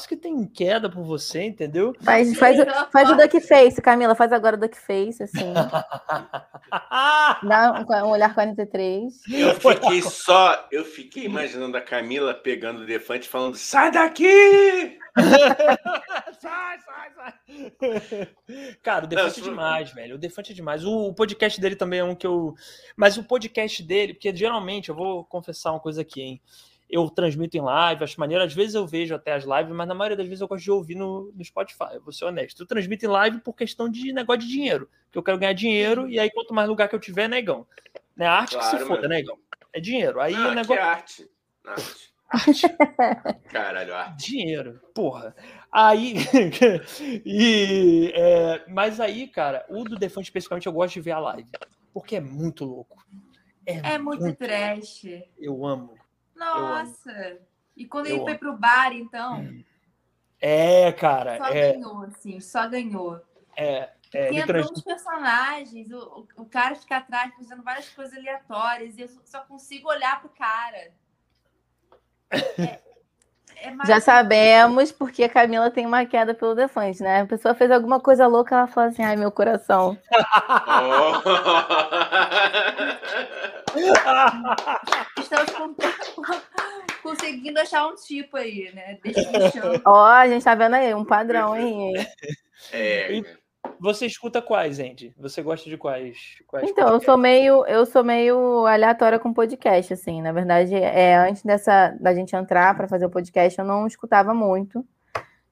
que tem queda por você, entendeu? Faz, faz, faz o duck face, Camila, faz agora o duck face, assim. [LAUGHS] Dá um, um, olhar 43. Eu fiquei só, eu fiquei imaginando a Camila pegando o Defante falando: sai daqui! [LAUGHS] sai, sai, sai. Cara, o Defante Não, é demais, velho. O Defante é demais. O, o podcast dele também é um que eu. Mas o podcast dele, porque geralmente, eu vou confessar uma coisa aqui, hein? Eu transmito em live, acho maneiro. Às vezes eu vejo até as lives, mas na maioria das vezes eu gosto de ouvir no, no Spotify, vou ser honesto. Eu transmito em live por questão de negócio de dinheiro, que eu quero ganhar dinheiro, e aí quanto mais lugar que eu tiver, negão. Né? Arte claro, que se foda, negão. É dinheiro. Aí Não, o negócio. É arte. [LAUGHS] Arte. arte. Caralho, arte. Dinheiro, porra. Aí. [LAUGHS] e, é, mas aí, cara, o do Defante especificamente eu gosto de ver a live. Porque é muito louco. É, é muito, muito trash. Eu amo. Nossa! E quando eu ele amo. foi pro bar, então. É, cara. Só é... ganhou, assim, só ganhou. É. É, Tem trans... personagens, o, o cara fica atrás fazendo várias coisas aleatórias e eu só consigo olhar pro cara. É, é Já sabemos porque a Camila tem uma queda pelo Defante, né? A pessoa fez alguma coisa louca, ela fala assim: ai, meu coração. [LAUGHS] [LAUGHS] [LAUGHS] Estamos [LAUGHS] conseguindo achar um tipo aí, né? [LAUGHS] Ó, oh, a gente tá vendo aí um padrão, hein? É. Você escuta quais, Andy? Você gosta de quais? quais então, podcasts? eu sou meio, eu sou meio aleatória com podcast, assim. Na verdade, é antes dessa da gente entrar para fazer o podcast, eu não escutava muito,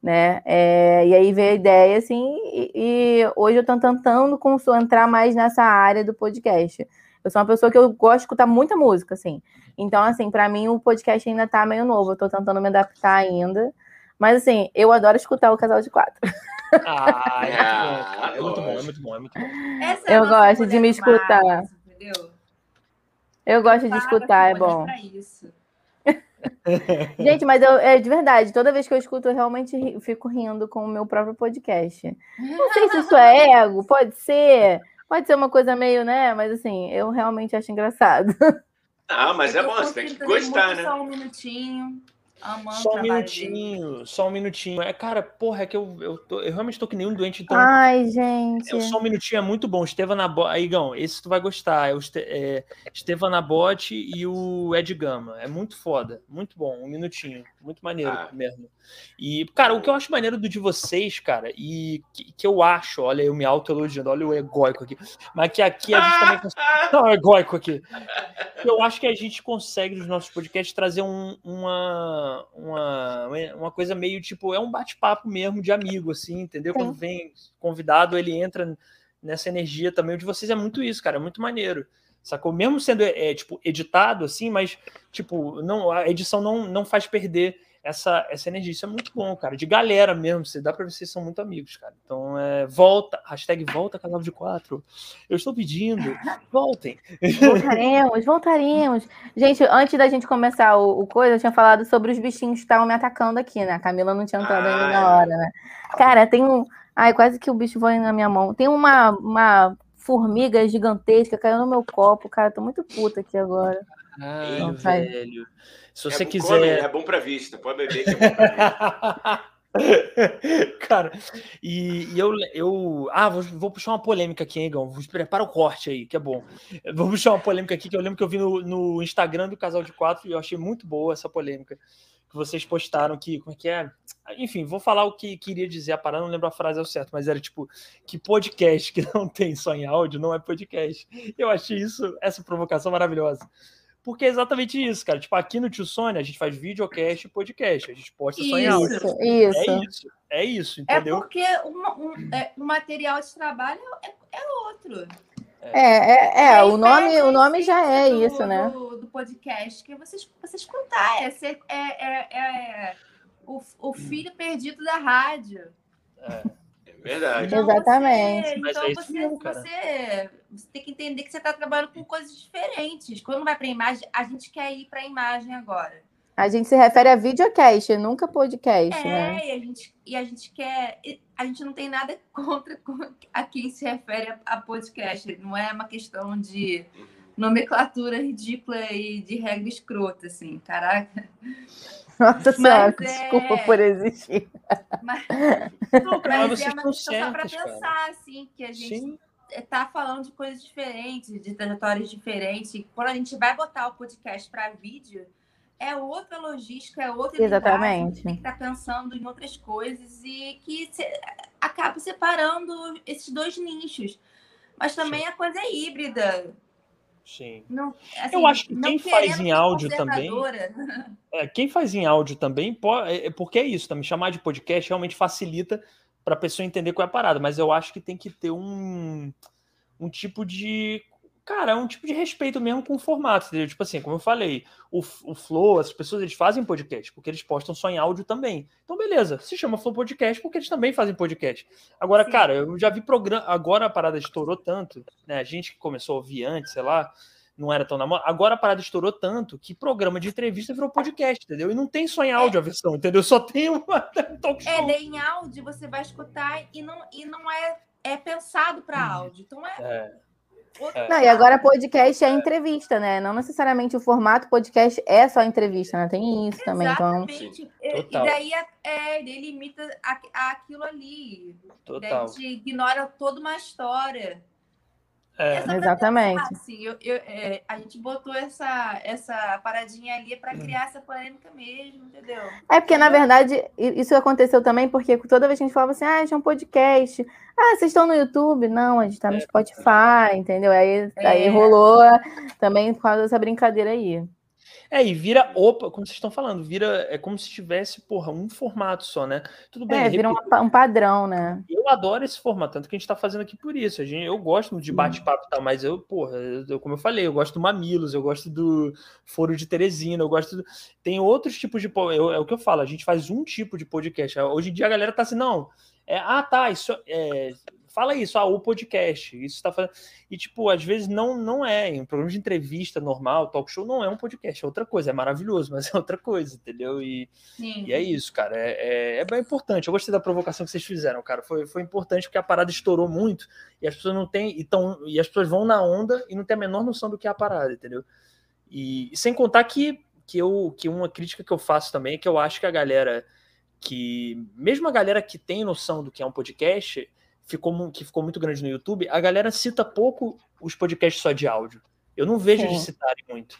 né? É, e aí veio a ideia, assim, e, e hoje eu tô tentando entrar mais nessa área do podcast. Eu sou uma pessoa que eu gosto de escutar muita música, assim. Então, assim, para mim o podcast ainda tá meio novo. Eu tô tentando me adaptar ainda. Mas, assim, eu adoro escutar o Casal de Quatro. Ah, é muito bom, é muito bom, é muito bom. É eu gosto de me escutar. Mais, entendeu? Eu gosto de escutar, é bom. [LAUGHS] Gente, mas eu, é de verdade, toda vez que eu escuto, eu realmente fico rindo com o meu próprio podcast. Não sei se isso é ego, pode ser, Pode ser uma coisa meio, né? Mas assim, eu realmente acho engraçado. [LAUGHS] Ah, mas é bom, você tem que gostar, né? Só um minutinho. Só um minutinho, só um minutinho. É, cara, porra, é que eu, eu, tô, eu realmente tô que nem um doente. Então, Ai, gente. É, só um minutinho é muito bom. Estevam Nabote. Aí, Igão, esse tu vai gostar. É o Este, é, Estevam Nabote e o Ed Gama. É muito foda. Muito bom. Um minutinho. Muito maneiro ah. mesmo. E, cara, o que eu acho maneiro do de vocês, cara, e que, que eu acho, olha, eu me auto-elogiando, olha o egóico aqui, mas que aqui a gente também consegue. [LAUGHS] Não, egóico aqui. Eu acho que a gente consegue, nos nossos podcasts, trazer um, uma, uma, uma coisa meio tipo, é um bate-papo mesmo de amigo, assim, entendeu? Sim. Quando vem convidado, ele entra nessa energia também. O de vocês é muito isso, cara, é muito maneiro sacou? Mesmo sendo é, tipo editado assim, mas tipo não a edição não, não faz perder essa, essa energia. Isso é muito bom, cara. De galera mesmo. Você dá pra ver que vocês são muito amigos, cara. Então, é, volta. Hashtag volta, casal de quatro. Eu estou pedindo. [LAUGHS] Voltem. Voltaremos, voltaremos. Gente, antes da gente começar o, o coisa, eu tinha falado sobre os bichinhos que estavam me atacando aqui, né? A Camila não tinha entrado ainda na hora, né? Cara, tem um. Ai, quase que o bicho voa na minha mão. Tem uma, uma formiga gigantesca caiu no meu copo, cara. Tô muito puta aqui agora. Ai, Não, velho. Se você é, quiser. Come, é bom pra vista, pode beber que é bom pra vista. [LAUGHS] Cara, e, e, eu, eu. Ah, vou, vou, puxar uma polêmica aqui, hein, Igão? Prepara o corte aí, que é bom. Vou puxar uma polêmica aqui que eu lembro que eu vi no, no Instagram do Casal de Quatro e eu achei muito boa essa polêmica que vocês postaram que, como é que é? Enfim, vou falar o que queria dizer a parada, não lembro a frase ao certo, mas era tipo que podcast que [LAUGHS] não tem só em áudio não é podcast. Eu achei isso, essa provocação maravilhosa. Porque é exatamente isso, cara. Tipo, aqui no Tio Sônia, a gente faz videocast e podcast. A gente posta isso, só em áudio. Isso. É isso. É isso, entendeu? É porque um, é, o material de trabalho é, é outro. É, é, é o, nome, o nome já é do, isso, né? Do, do, podcast, que vocês, você escutar, é, é, é, é o, o filho perdido da rádio. É, é verdade. Então Exatamente. Você, então é você, mesmo, você, você, tem que entender que você está trabalhando com coisas diferentes. Quando vai para a imagem, a gente quer ir para a imagem agora. A gente se refere a videocast, nunca podcast, é, né? E a, gente, e a gente quer. A gente não tem nada [LAUGHS] contra a quem se refere a, a podcast. Não é uma questão de nomenclatura ridícula e de regra escrota, assim, caraca. Nossa senhora, é... desculpa por existir. Mas, não, mas é uma questão só para pensar, cara. assim, que a gente Sim. tá falando de coisas diferentes, de trajetórias diferentes. E quando a gente vai botar o podcast para vídeo é outra logística, é outra Exatamente. tem que estar tá pensando em outras coisas e que se, acaba separando esses dois nichos. Mas também Sim. a coisa é híbrida. Sim. Não, assim, eu acho que quem faz em áudio também. É, quem faz em áudio também, pode, é, é porque é isso, também chamar de podcast realmente facilita para a pessoa entender qual é a parada, mas eu acho que tem que ter um, um tipo de cara, é um tipo de respeito mesmo com o formato, entendeu? Tipo assim, como eu falei, o, o Flow, as pessoas eles fazem podcast, porque eles postam só em áudio também. Então, beleza, se chama Flow Podcast porque eles também fazem podcast. Agora, Sim. cara, eu já vi programa. Agora a parada estourou tanto, né? A gente que começou a ouvir antes, sei lá, não era tão na mão. Agora a parada estourou tanto que programa de entrevista virou podcast, entendeu? E não tem só em áudio é. a versão, entendeu? Só tem uma [LAUGHS] talk show. É, em áudio você vai escutar e não, e não é, é pensado para hum. áudio. Então é. é é. Não, e agora podcast é entrevista, né? Não necessariamente o formato podcast é só entrevista, né? Tem isso também. Então... Sim, e daí é, é, ele imita aquilo ali. Total. Daí a gente ignora toda uma história. É. Exatamente. Pensar, assim, eu, eu, é, a gente botou essa, essa paradinha ali para criar essa polêmica mesmo, entendeu? É porque, na verdade, isso aconteceu também porque toda vez que a gente falava assim, ah, é um podcast. Ah, vocês estão no YouTube? Não, a gente está no é. Spotify, entendeu? Aí, aí é. rolou também por causa dessa brincadeira aí. É, e vira, opa, como vocês estão falando, vira, é como se tivesse, porra, um formato só, né? Tudo bem. É, vira um, um, padrão, né? Eu adoro esse formato, tanto que a gente tá fazendo aqui por isso. A gente, eu gosto de bate-papo e tal, mas eu, porra, eu, como eu falei, eu gosto do Mamilos, eu gosto do Foro de Teresina, eu gosto do... Tem outros tipos de... Eu, é o que eu falo, a gente faz um tipo de podcast. Hoje em dia a galera tá assim, não... É, ah, tá, isso é, fala isso, ah, o podcast, isso está fazendo. E, tipo, às vezes não, não é. Um programa de entrevista normal, talk show, não é um podcast, é outra coisa, é maravilhoso, [LAUGHS] mas é outra coisa, entendeu? E, e é isso, cara. É, é, é, bem importante. Eu gostei da provocação que vocês fizeram, cara. Foi, foi importante porque a parada estourou muito e as pessoas não têm. E, tão, e as pessoas vão na onda e não tem a menor noção do que é a parada, entendeu? E, e sem contar que, que, eu, que uma crítica que eu faço também é que eu acho que a galera que, mesmo a galera que tem noção do que é um podcast, ficou, que ficou muito grande no YouTube, a galera cita pouco os podcasts só de áudio. Eu não vejo Sim. eles citarem muito.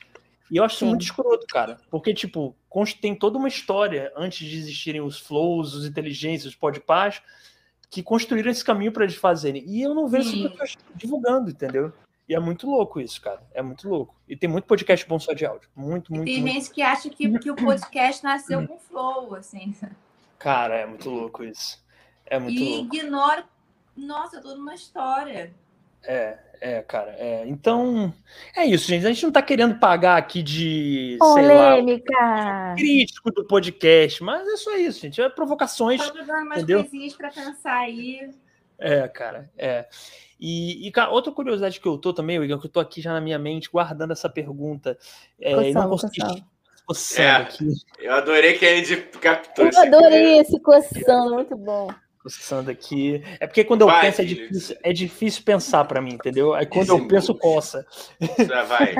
E eu acho Sim. muito escroto, cara. Porque, tipo, tem toda uma história antes de existirem os flows, os inteligências, os podpás, que construíram esse caminho para eles fazerem. E eu não vejo Sim. pessoas divulgando, entendeu? E é muito louco isso, cara. É muito louco. E tem muito podcast bom só de áudio. Muito, muito, Tem muito. gente que acha que, que o podcast nasceu com flow, assim. Cara, é muito louco isso. É muito E louco. ignora, nossa, toda uma história. É, é, cara. É. Então, é isso, gente. A gente não tá querendo pagar aqui de, sei lá, Polêmica! crítico do podcast, mas é só isso, gente. É provocações. Só jogando umas Entendeu? coisinhas pra pensar aí. É, cara, é. E, e, cara, outra curiosidade que eu tô também, Igor, que eu tô aqui já na minha mente guardando essa pergunta. É, não Coçando, consegui. coçando. É. aqui. Eu adorei que a gente captou Eu adorei esse coçando, muito bom. Coçando aqui. É porque quando eu Vai, penso é difícil, é difícil pensar pra mim, entendeu? Aí quando Esse eu penso, coça. Já vai.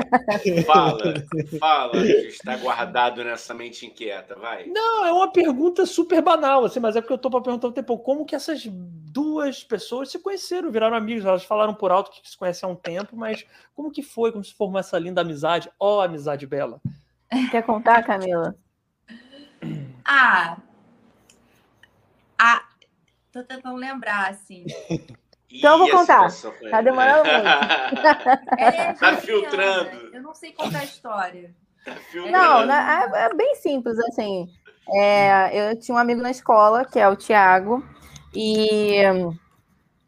Fala, [LAUGHS] fala, que está guardado nessa mente inquieta, vai. Não, é uma pergunta super banal, assim, mas é porque eu tô pra perguntar o tempo, como que essas duas pessoas se conheceram, viraram amigos? Elas falaram por alto que se conhecem há um tempo, mas como que foi? Como se formou essa linda amizade? Ó, amizade bela. [LAUGHS] Quer contar, Camila? Ah, ah, tô tentando lembrar, assim. [LAUGHS] Então eu vou contar. Tá demorando [LAUGHS] Ela é Tá filtrando. Eu não sei contar a história. Tá. Não, né, é, é bem simples, assim. É, eu tinha um amigo na escola, que é o Tiago, e,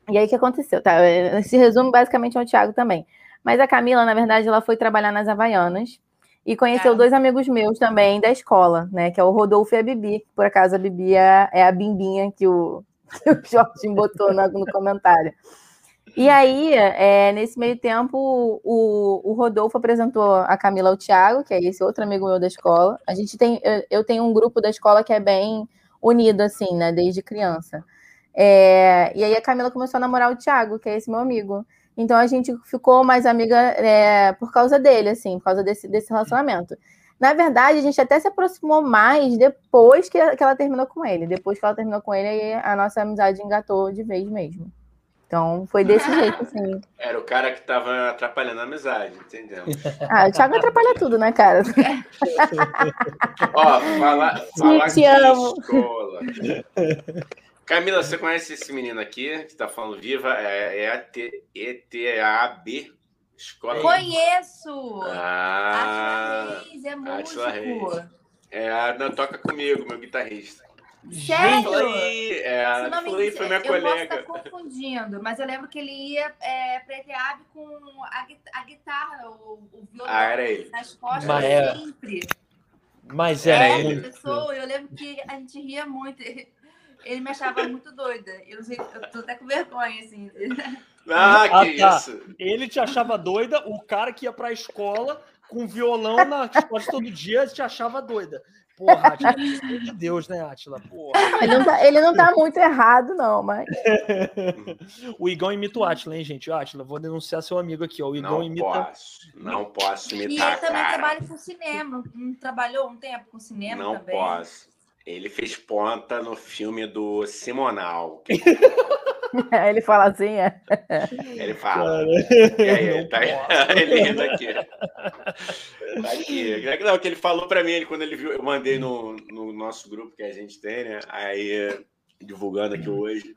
e aí o que aconteceu? Tá? Esse resumo basicamente é o Tiago também. Mas a Camila, na verdade, ela foi trabalhar nas Havaianas e conheceu Ah. dois amigos meus também da escola, né? Que é o Rodolfo e a Bibi. que Por acaso a Bibi é, é a bimbinha que o, que [LAUGHS] o Jorge botou na- no comentário. E aí, é, nesse meio tempo, o, o Rodolfo apresentou a Camila ao Thiago, que é esse outro amigo meu da escola. A gente tem, eu, eu tenho um grupo da escola que é bem unido, assim, né, desde criança. É, e aí a Camila começou a namorar o Thiago, que é esse meu amigo. Então a gente ficou mais amiga é, por causa dele, assim, por causa desse, desse relacionamento. Na verdade, a gente até se aproximou mais depois que, que ela terminou com ele. Depois que ela terminou com ele, aí a nossa amizade engatou de vez mesmo. Então foi desse jeito, [LAUGHS] assim. Era o cara que tava atrapalhando a amizade, entendemos. Ah, o Thiago atrapalha tudo, né, cara? Ó, falar fala de amo. escola. Camila, você conhece esse menino aqui que tá falando viva? É, é ETAB Escola. Conheço! Ah, Átila Reis, é Átila músico. é a não, toca comigo, meu guitarrista. Sério? Aí, é, Se a não me aí, foi minha eu posso colega. estar confundindo, mas eu lembro que ele ia é, para ETEAB com a, a guitarra, o, o violão Ah, era ele. nas costas Mas é. sempre. Mas Era é, ele. pessoa, eu lembro que a gente ria muito. [LAUGHS] Ele me achava muito doida. Eu, eu tô até com vergonha, assim. Ah, Ah, que tá. isso. Ele te achava doida, o cara que ia pra escola com violão nas costas todo dia te achava doida. Porra, Atila, pelo de Deus, né, Atila? Porra. Ele não tá, ele não tá muito errado, não, mas. [LAUGHS] O Igão imita o Atila, hein, gente? Atila, vou denunciar seu amigo aqui, ó. O Igão Não imita. posso, não posso E imitar, ele também cara. trabalha com cinema. Não, não trabalhou um tempo com cinema Não também? posso. Ele fez ponta no filme do Simonal. [LAUGHS] [LAUGHS] Ele fala assim, é. [LAUGHS] Ele fala. Cara, E aí, não tá, [LAUGHS] ele rindo aqui. Tá aqui. Não, que ele falou pra mim, ele, quando ele viu, eu mandei no, no nosso grupo que a gente tem, né? Aí, divulgando aqui hoje.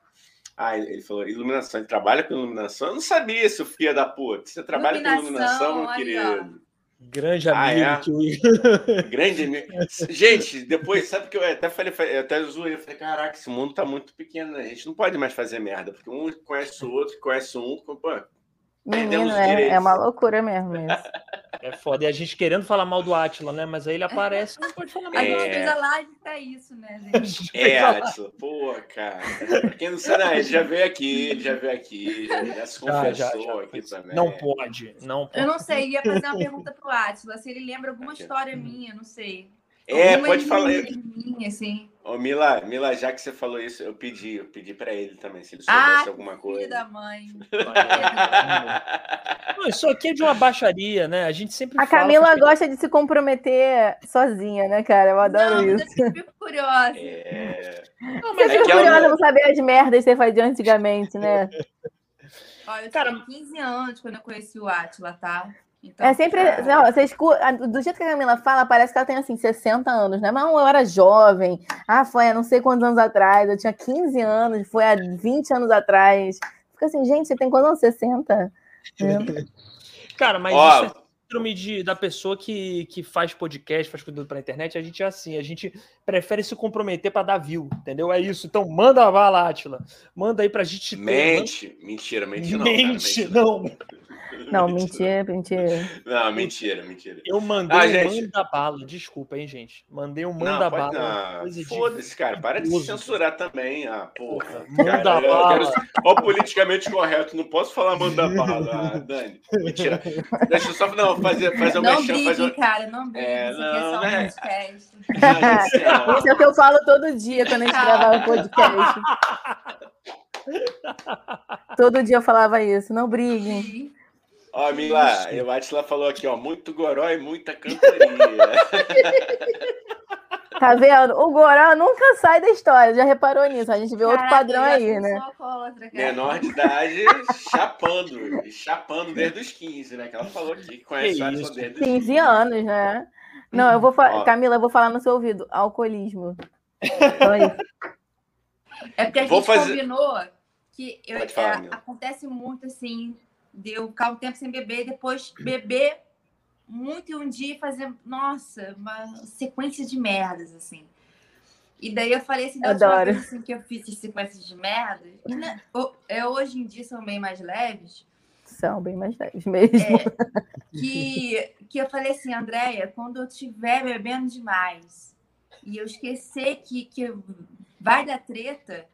Ah, ele ele falou, iluminação, ele trabalha com iluminação? Eu não sabia, seu filho da puta. Você trabalha com Iluminação, iluminação, meu aí, querido? Grande Ah, amigo é? que o Igão. Grande amigo. Gente, depois, sabe que eu até falei, eu até zoei, eu falei, caraca, esse mundo tá muito pequeno, né? A gente não pode mais fazer merda, porque um conhece o outro, conhece um, pô, Menino, é, é uma loucura mesmo isso. É foda. E a gente querendo falar mal do Atila, né? Mas aí ele aparece e não pode falar A mal. É. gente fez a live pra isso, né, gente? É, Atila, pô, cara. Quem não sabe, não, ele já veio aqui, ele já veio aqui, já, já se Já, já, confessou já. aqui também. Não pode, não pode. Eu não sei, ia fazer uma pergunta pro Atila, se ele lembra alguma história minha, não sei. É, Alguma pode falar. minha, assim. Ô, Mila, Mila, já que você falou isso, eu pedi, eu pedi pra ele também, se ele Ah, soubesse alguma Filho coisa. da mãe. [LAUGHS] Não, isso aqui é de uma baixaria, né? A gente sempre A fala. Camila gosta de se comprometer sozinha, né, cara? Eu adoro Não, isso. eu fico curiosa. É, Não, Você mas é fica ela curiosa não- pra saber as merdas que você fazia antigamente, né? Ó, eu Cara- tinha 15 anos quando eu conheci o Atila, tá? Então, É sempre. Cara. ó, Você escuta, do jeito que a Camila fala, parece que ela tem assim 60 anos, né? Mas não, eu era jovem. Ah, foi há não sei quantos anos atrás. Eu tinha 15 anos, foi há 20 anos atrás. Fica assim, gente, você tem quantos anos? 60? É. Cara, mas Ó. síndrome de, da pessoa que, que faz podcast, faz conteúdo pra internet. A gente é assim, a gente prefere se comprometer pra dar view, entendeu? É isso. Então manda bala, Atila. Manda aí pra gente ter. Mente. Mentira, mente não. cara, Mente, mente não. Não, [LAUGHS] mentira, mentira. Não, mentira, mentira. Eu mandei Ah, um gente. manda bala. Desculpa, hein, gente. Mandei um manda bala. não. De- Foda-se, cara. Para de censurar também. Ah, porra. Manda Cara, bala. quero- Ó, o politicamente correto. Não posso falar manda bala, ah, [LAUGHS] Dani. Mentira. Deixa eu só não, fazer, fazer um Não fazer um. cara, não briguem. É, isso aqui é não, só um né? é, [LAUGHS] Isso é o que eu falo todo dia quando a gente gravava o podcast. Todo dia eu falava isso. Não briguem. Ó, Mila, o Atila falou aqui, ó, muito goró e muita cantoria. [LAUGHS] Tá vendo? O Goró nunca sai da história. Já reparou nisso? A gente vê outro padrão aí, né? Menor de idade, chapando. E chapando desde os 15, né? Que ela falou aqui, que conhece Que isso. desde os 15 anos, né? Não, eu vou falar. Camila, eu vou falar no seu ouvido. Alcoolismo. É. É porque a Vou gente fazer- combinou que eu- Pode falar, é, acontece muito assim, de eu ficar um tempo sem beber, depois beber muito e um dia fazer, nossa, uma sequência de merdas, assim. E daí eu falei assim, da Adoro. vez assim, que eu fiz essa sequência de merdas, e, o- é, hoje em dia são bem mais leves, São bem mais leves mesmo. é, que, que eu falei assim, Andréia, quando eu estiver bebendo demais e eu esquecer que, que vai dar treta,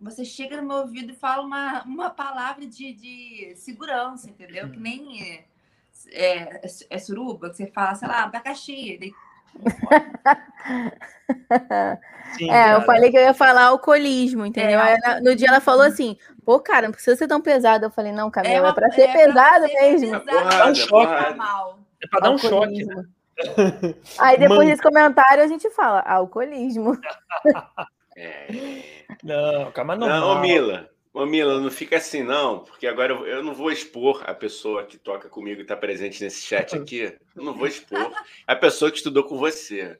você chega no meu ouvido e fala uma, uma palavra de, de segurança, entendeu? Que nem é, é, é suruba, que você fala, sei lá, abacaxi. daí- Sim, É, eu cara. falei que eu ia falar alcoolismo, entendeu? É, na- no dia ela falou assim, pô, cara, não precisa ser tão pesado. Eu falei, não, Camila, é, uma- pra ser é pra pesado ser mesmo. pesado, Porrada, pra choque. ficar mal. É pra dar um choque, né? Aí depois Mano. desse comentário a gente fala, alcoolismo. [LAUGHS] É. Não, calma, não. Mila, ô Mila, não fica assim, não, porque agora eu, eu não vou expor a pessoa que toca comigo e está presente nesse chat [LAUGHS] aqui. Eu não vou expor a pessoa que estudou com você.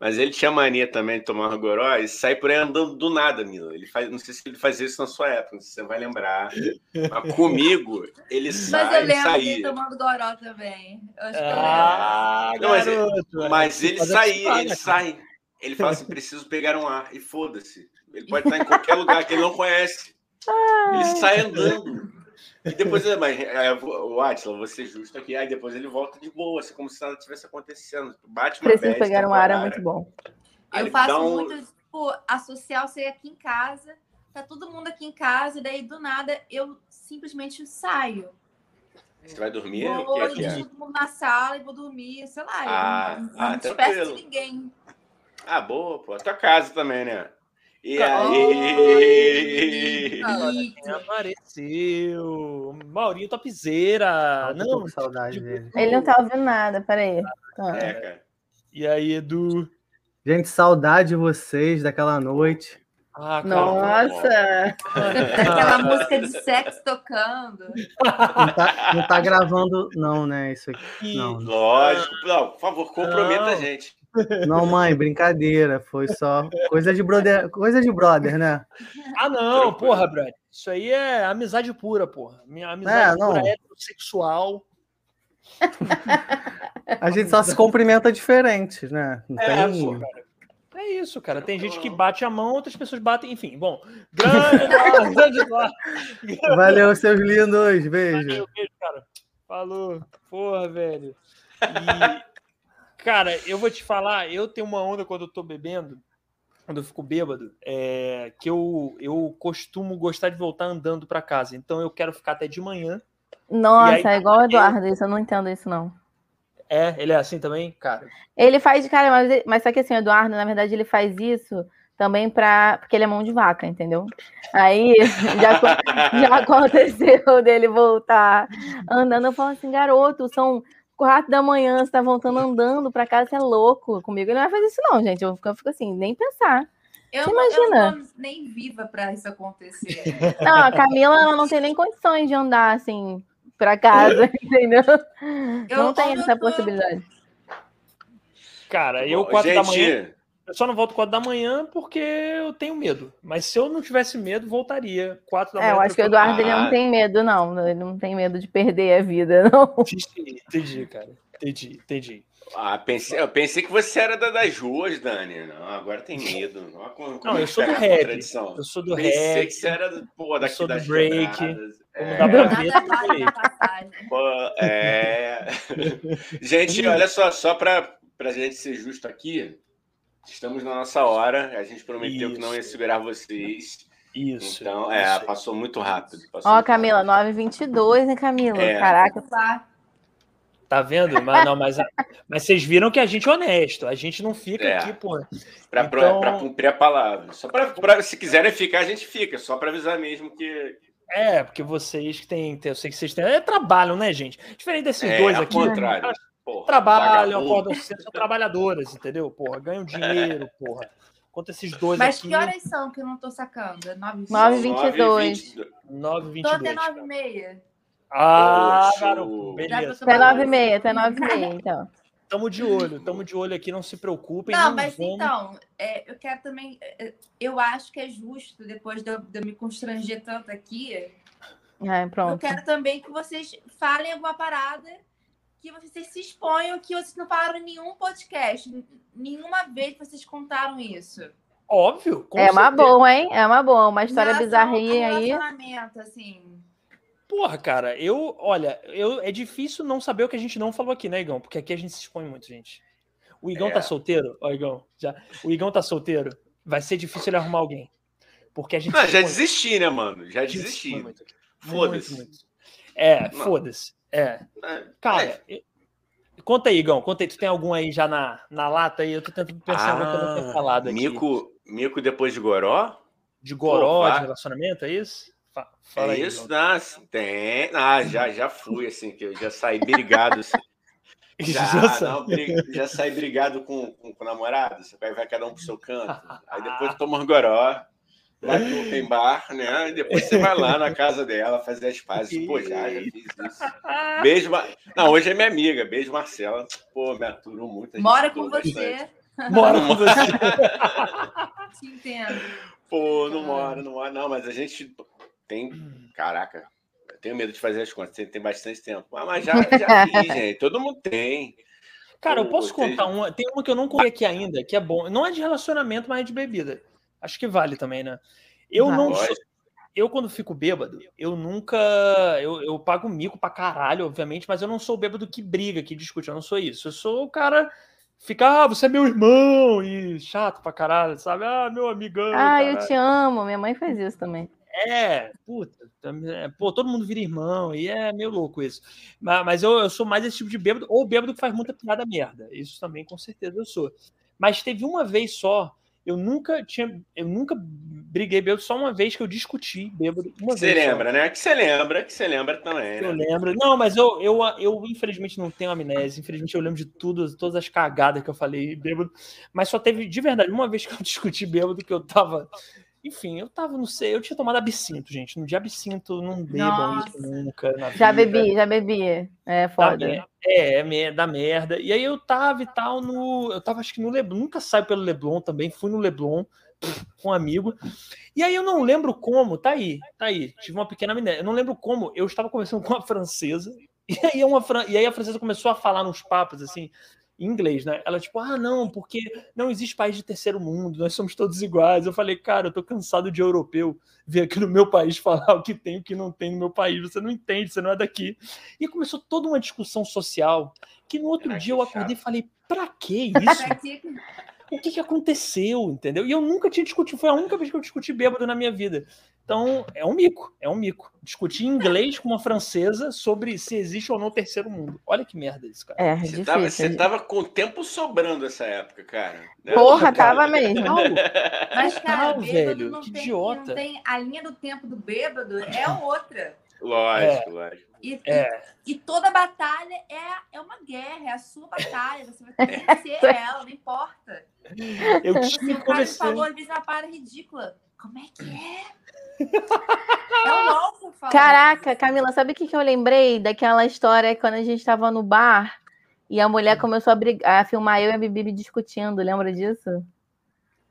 Mas ele tinha mania também de tomar goró e sai por aí andando do nada, Mila. Ele faz, não sei se ele fazia isso na sua época, não sei se você vai lembrar. Mas comigo, ele Mas sai, eu lembro dele saía. tomando goró também. Eu acho que eu lembro. Ah, Não, mas-. Mas é, ele fazer saía, ele cara. sai. Ele fala assim: preciso pegar um ar. E foda-se. Ele pode estar em qualquer lugar que ele não conhece. Ele sai andando. E depois, mas, é, o Atila, vou ser justo aqui. Aí depois ele volta de boa, assim, como se nada tivesse acontecendo. Bate uma Preciso bad pegar um ar, é muito bom. Aí Eu faço um- muito, tipo, associar você aqui em casa, tá todo mundo aqui em casa, e daí do nada eu simplesmente saio. Você vai dormir? Vou, que é eu que é? deixo todo mundo na sala e vou dormir, sei lá. Ah, eu não, ah, não despeço de ninguém. Ah, boa, pô. A tua casa também, né? E aí? Quem apareceu? Maurinho Topzeira. Não, com saudade dele. Ele não tá ouvindo nada, peraí. Tá. É, cara. E aí, Edu? Gente, saudade de vocês daquela noite. Ah. Nossa! Aquela música de sexo tocando. Não tá, não tá gravando, não, né? Isso aqui. Não, Lógico. Não, por favor, comprometa Não. a gente. Não, mãe, brincadeira. Foi só coisa de brother, coisa de brother, né? Ah, não, porra, brother. Isso aí é amizade pura, porra. Minha amizade É, não. pura heterossexual. A gente só se cumprimenta diferente, né? Não É, tem. pô, cara. É isso, cara. Tem gente que bate a mão, outras pessoas batem, enfim. Bom, grande Eduardo, [LAUGHS] grande Eduardo. Valeu, seus lindos. Beijo. Valeu, beijo, cara. Falou. Porra, velho. E, cara, eu vou te falar, eu tenho uma onda quando eu tô bebendo, quando eu fico bêbado, é, que eu, eu costumo gostar de voltar andando pra casa. Então eu quero ficar até de manhã. Nossa, aí- é igual o Eduardo, isso eu não entendo isso, não. É, ele é assim também? Cara, Ele faz, cara, mas, mas só que assim, o Eduardo, na verdade, ele faz isso também pra. Porque ele é mão de vaca, entendeu? Aí [LAUGHS] já, já aconteceu [LAUGHS] dele voltar andando. Eu falo assim, garoto, são quatro da manhã, você tá voltando andando pra casa, você é louco. Comigo ele não vai fazer isso, não, gente. Eu fico, eu fico assim, nem pensar. Eu, Você não- eu imagina? não tô nem viva pra isso acontecer. [LAUGHS] Não, a Camila ela não tem nem condições de andar assim, pra casa, [LAUGHS] entendeu? Eu- não tem eu essa tô- possibilidade. Cara, eu Bom, 4 da manhã. Eu só não volto 4 da manhã porque eu tenho medo. Mas se eu não tivesse medo, voltaria 4 da manhã. É, eu acho que o. Eduardo ele não tem medo, não. Ele não tem medo de perder a vida, [LAUGHS] não. Entendi, entendi, cara. Entendi, entendi. ah, pensei, eu pensei que você era da, das ruas, Dani. Não, agora tem medo. Olha como- como Não, eu sou do contradição. Eu sou do Pensei reggae. que você era do- pô, daqui sou do das break, quebradas. como É, dá pra ver, é. [LAUGHS] Gente, olha só, só para a gente ser justo aqui, estamos na nossa hora. A gente prometeu que não ia Isso. segurar vocês. Isso. Então, é, isso. passou muito rápido. passou Ó, muito Camila, rápido. 9h22, hein, Camila? É. Caraca. Tá. Tá vendo? Mas, não, mas, mas vocês viram que a gente é honesto. A gente não fica É. aqui, pô. Para Então- cumprir a palavra. Só para se quiserem ficar, a gente fica. Só para avisar mesmo que. É, porque vocês que têm. Eu sei que vocês têm. É trabalho, né, gente? Diferente desses É, dois ao aqui. contrário. Porra, Trabalham, acordam cedo, são trabalhadoras, entendeu? Porra, ganham dinheiro, porra. Enquanto esses dois Mas aqui, que horas são que eu não tô sacando? É 9 Nove São e 9h22. 9 Tô 22 até 9 e meia. Ah, Poxa. garoto, beleza. Até 9h30, até 9h30, então. Tamo de olho, tamo de olho aqui, não se preocupem. Não, mas vamos- então, é, eu quero também. é, Eu acho que é justo, depois de eu, de eu me constranger tanto aqui, É, eu pronto. quero também que vocês falem alguma parada, que vocês se exponham, que vocês não falaram em nenhum podcast. Nenhuma vez vocês contaram isso. Óbvio. com É uma certeza. boa, hein? É uma boa. Uma história relação bizarrinha ao aí. relacionamento, assim. Porra, cara, eu, olha, eu, é difícil não saber o que a gente não falou aqui, né, Igão? Porque aqui a gente se expõe muito, gente. O Igão É. tá solteiro? Ó, Igão, já. O Igão tá solteiro? Vai ser difícil ele arrumar alguém. Porque a gente. Ah, se já desisti, né, mano? Já desisti. Foda-se. É, Não. foda-se. É. É. Cara, eu- conta aí, Igão. Conta aí. Tu tem algum aí já na, na lata aí? Eu tô tentando pensar no que eu não tenho falado aqui. Ah, Mico, Mico depois de Goró? De goró, vai. de relacionamento, é isso? Fa- Fala é aí, isso? Ah, sim, tem. Ah, já, já fui, assim, que eu já saí brigado. Assim. [LAUGHS] Já, Já não, já saí brigado com, com, com o namorado. Você vai, vai cada um pro seu canto. Aí depois toma um goró, vai pro open bar, né? E depois você vai lá na casa dela fazer as pazes. Pô, já, já fiz isso. Beijo, Mar... Não, hoje é minha amiga. Beijo, Marcela. Pô, me aturou muito. Mora com bastante. você, Bora com você. te entendo. Pô, não mora, não mora. Não, mas a gente tem. Caraca, eu tenho medo de fazer as contas. Tem, tem bastante tempo. Ah, mas já, já [LAUGHS] fiz, gente. Todo mundo tem. Cara, eu Eu posso contar uma. Tem uma que eu não contei aqui ainda, que é bom. Não é de relacionamento, mas é de bebida. Acho que vale também, né? Eu não sou. Eu, quando fico bêbado, eu nunca. Eu, eu pago mico pra caralho, obviamente, mas eu não sou o bêbado que briga, que discute. Eu não sou isso. Eu sou o cara. Fica, ah, você é meu irmão, e chato pra caralho, sabe? Ah, meu amigão. Ah, eu caralho. te amo. Minha mãe faz isso também. É, puta, é, pô, todo mundo vira irmão, e é meio louco isso. Mas, mas eu, eu sou mais esse tipo de bêbado, ou bêbado que faz muita piada merda. Isso também, com certeza, eu sou. Mas teve uma vez só, eu nunca tinha, eu nunca briguei bêbado, só uma vez que eu discuti bêbado. Uma Você vez só. lembra, né? Que você lembra, que você lembra também, Eu né? lembro. Não, mas eu, eu, eu infelizmente não tenho amnésia. Infelizmente eu lembro de tudo, todas as cagadas que eu falei bêbado. Mas só teve, de verdade, uma vez que eu [LAUGHS] discuti bêbado que eu tava. Enfim, eu tava, não sei, eu tinha tomado absinto, gente. No dia absinto, não bebam isso nunca. Já vida. bebi, já bebi. É foda. mer- É, é dá merda. E aí eu tava e tal no. Eu tava, acho que no Leblon. Nunca saio pelo Leblon também. Fui no Leblon com um amigo. E aí eu não lembro como. Tá aí, tá aí. Tive uma pequena amnésia. Eu não lembro como. Eu estava conversando com uma francesa. [LAUGHS] E aí, uma, e aí a francesa começou a falar nos papos assim. Em inglês, né? Ela, tipo, ah, não, porque não existe país de terceiro mundo, nós somos todos iguais. Eu falei, cara, eu tô cansado de europeu vir aqui no meu país [LAUGHS] falar o que tem e o que não tem no meu país. Você não entende, você não é daqui. E começou toda uma discussão social que no outro Caraca, dia eu acordei e falei, pra que [LAUGHS] isso? O que, que aconteceu, entendeu? E eu nunca tinha discutido, foi a única vez que eu discuti bêbado na minha vida. Então, é um mico, é um mico. Discutir inglês com uma francesa sobre se existe ou não terceiro mundo. Olha que merda isso, cara. É, Você difícil. tava, você tava com tempo sobrando essa época, cara. né? Porra, cara. tava mesmo. Não, [LAUGHS] Mas, cara, bêbado velho, não que tem, idiota. não tem. A linha do tempo do bêbado é outra. Lógico, lógico. E, É. e toda batalha é, é uma guerra, é a sua batalha. Você vai ter que vencer ela, não importa. eu Se tinha o cara falou, às vezes, uma parada ridícula. Como é que é? É o novo falando. Caraca, Camila, sabe o que, que eu lembrei daquela história quando a gente estava no bar e a mulher começou a, brigar, a filmar eu e a Bibi discutindo, lembra disso?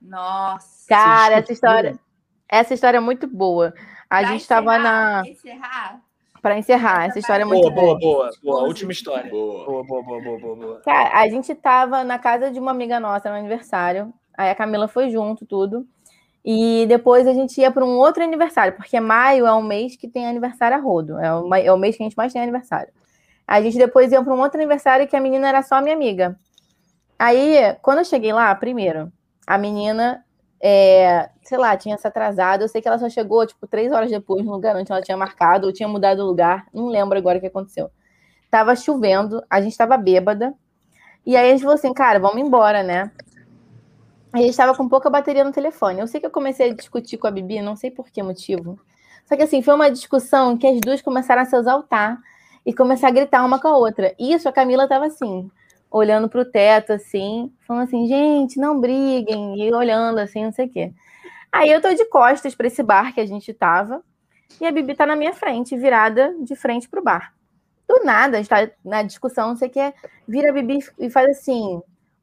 Nossa. Cara, essa história, essa história é muito boa. A Pra gente estava na. Encerrar? Para encerrar, essa história é muito Boa, boa, boa. boa, boa. Última história. Boa. Boa, boa, boa, boa, boa, boa. Cara, a gente tava na casa de uma amiga nossa no aniversário. Aí a Camila foi junto, tudo. E depois a gente ia para um outro aniversário, porque maio é um mês que tem aniversário a rodo. É o, é o mês que a gente mais tem aniversário. A gente depois ia para um outro aniversário que a menina era só minha amiga. Aí, quando eu cheguei lá, primeiro, a menina, é, sei lá, tinha se atrasado. Eu sei que ela só chegou, tipo, três horas depois no lugar onde ela tinha marcado, ou tinha mudado o lugar. Não lembro agora o que aconteceu. Tava chovendo, a gente tava bêbada. E aí a gente falou assim, cara, vamos embora, né? A gente tava com pouca bateria no telefone. Eu sei que eu comecei a discutir com a Bibi, não sei por que motivo. Só que assim, foi uma discussão que as duas começaram a se exaltar e começar a gritar uma com a outra. Isso, a Camila tava assim, olhando pro teto, assim, falando assim, gente, não briguem, e olhando assim, não sei o quê. Aí eu tô de costas para esse bar que a gente tava, e a Bibi tá na minha frente, virada de frente pro bar. Do nada, a gente tá na discussão, não sei o quê, vira a Bibi e faz assim,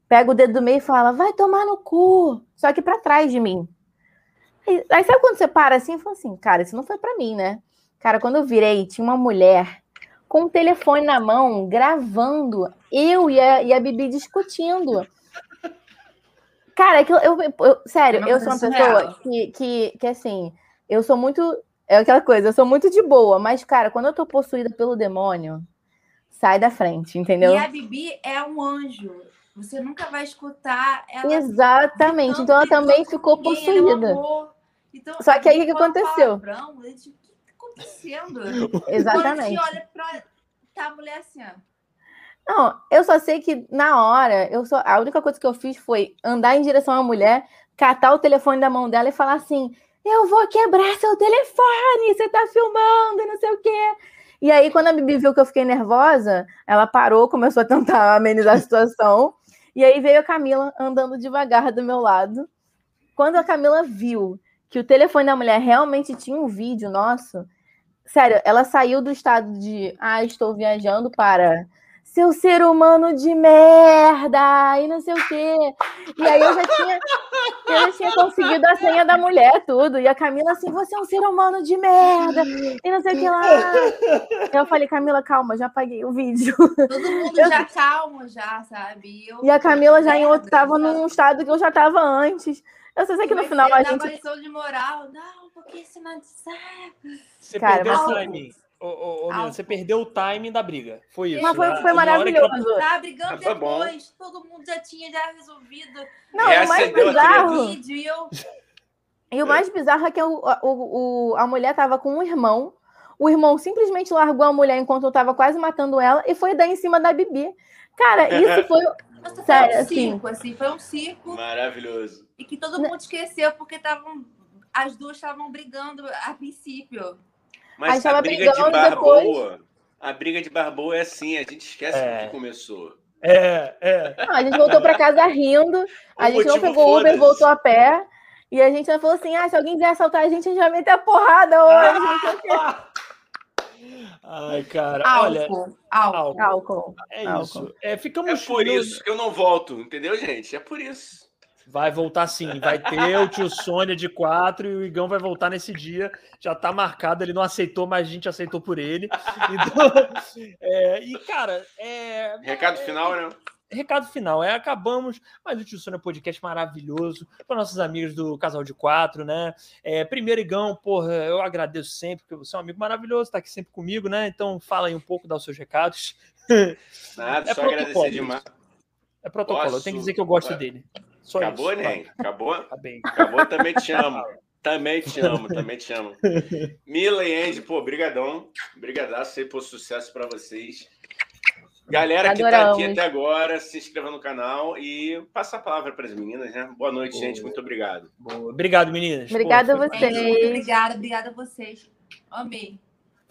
pega o dedo do meio e fala, vai tomar no cu, só que pra trás de mim. Aí, aí sabe quando você para assim e fala assim, cara, isso não foi pra mim, né? Cara, quando eu virei, tinha uma mulher com o telefone na mão, gravando eu e a, e a Bibi discutindo. Cara, é que eu, eu- eu- sério, É eu sou uma pessoa que, que, que, assim, eu sou muito. É aquela coisa, eu sou muito de boa, mas, cara, quando eu tô possuída pelo demônio, sai da frente, entendeu? E a Bibi é um anjo. Você nunca vai escutar ela. Exatamente. Então ela também ficou ninguém, é possuída. Então, Só que aí o que aconteceu? palavrão, eu digo, o que tá acontecendo? [LAUGHS] Quando a Exatamente. gente olha pra. Tá a mulher assim, ó. Não, eu só sei que na hora, eu só, a única coisa que eu fiz foi andar em direção à mulher, catar o telefone da mão dela e falar assim: Eu vou quebrar seu telefone, você tá filmando, não sei o quê. E aí, quando a Bibi viu que eu fiquei nervosa, ela parou, começou a tentar [LAUGHS] amenizar a situação. E aí veio a Camila andando devagar do meu lado. Quando a Camila viu que o telefone da mulher realmente tinha um vídeo nosso, sério, ela saiu do estado de ah, estou viajando para seu ser humano de merda e não sei o quê. E aí eu já tinha, eu já tinha conseguido a senha da mulher, tudo. E a Camila assim, você é um ser humano de merda e não sei o que lá. Eu falei, Camila, calma, já apaguei o vídeo. Todo mundo Eu- já calmo, já, sabe? E, eu, E a Camila já em outro, Merda, tava num estado que eu já tava antes. Eu só sei que no final a uma gente. lição de moral. Não, porque esse não sabe. Você Cara, perdeu mas-. Ô, ô, ô, você perdeu o timing da briga. Foi isso. Mas foi, né? foi maravilhoso. Tá brigando Ah, bom. depois. Todo mundo já tinha já resolvido Não, o mais bizarro. vídeo. E eu. E o mais bizarro é que o, o, o- a mulher tava com um irmão. O irmão simplesmente largou a mulher enquanto eu tava quase matando ela e foi dar em cima da Bibi. Cara, [LAUGHS] isso foi. Nossa, Sério, foi um assim. circo, assim. Foi um circo. Maravilhoso. E que todo mundo esqueceu, porque estavam. As duas estavam brigando a princípio. Mas gente a tava briga de brigando bar depois. boa. A briga de bar boa é assim, a gente esquece É. que começou. É, é. Não, a gente voltou pra casa rindo. A O gente não pegou Uber, voltou a pé. E a gente falou assim: ah, se alguém vier assaltar a gente, a gente vai meter a porrada hoje. [LAUGHS] Ai, cara, olha. Álcool. Álcool. Álcool. Álcool. É álcool. isso. É, ficamos É por isso que eu não volto, entendeu, gente? É por isso. Vai voltar sim. Vai ter o tio Sônia de quatro e o Igão vai voltar nesse dia. Já tá marcado, ele não aceitou, mas a gente aceitou por ele. Então, é, e, cara, é, Recado final, né? recado final, é, acabamos mais o Tio Sônia Podcast maravilhoso para nossos amigos do Casal de Quatro, né? É, primeiro, Igão, porra, eu agradeço sempre, porque você é um amigo maravilhoso, tá aqui sempre comigo, né? Então fala aí um pouco, dá os seus recados. Nada, É só protocolo agradecer demais. É protocolo, eu tenho que Posso- dizer que eu gosto dele. Só Acabou, isso. Nen? Acabou? Tá bem. Acabou, também te [LAUGHS] amo. Também te amo, também te amo. Mila e Andy, pô, brigadão. Brigadaço aí por sucesso para vocês. Galera que tá aqui Adoramos. até agora, se inscreva no canal e passa a palavra para as meninas, né? Boa noite, Boa. gente. Muito obrigado. Boa. Obrigado, meninas. Obrigada Pô, a foi- você. Gente, muito obrigada, obrigada a vocês. Amei.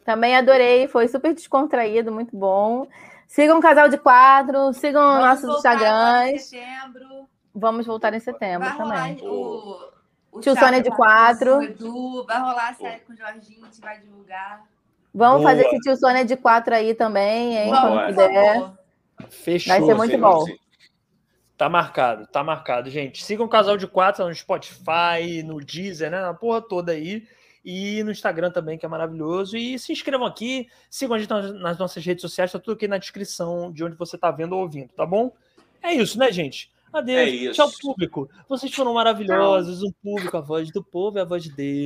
Também adorei, foi super descontraído, muito bom. Sigam o Casal de Quatro, sigam Vamos nossos agora em Instagrams. setembro. Vamos voltar em setembro Vai rolar também. o, O Tio Sônia de vai quatro. Edu, vai rolar a série com o Jorginho, a gente vai divulgar. Vamos Boa. fazer esse tio Sônia de quatro aí também, hein? Vamos, Quando puder. Fechou. Vai ser muito bom. sim. Tá marcado, tá marcado, gente. Sigam o Casal de Quatro no Spotify, no Deezer, né? Na porra toda aí. E no Instagram também, que é maravilhoso. E se inscrevam aqui, sigam a gente nas, nas nossas redes sociais, tá tudo aqui na descrição de onde você tá vendo ou ouvindo, tá bom? É isso, né, gente? Adeus. É. Tchau, público. Vocês foram maravilhosos. O público, a voz do povo é a voz de Deus.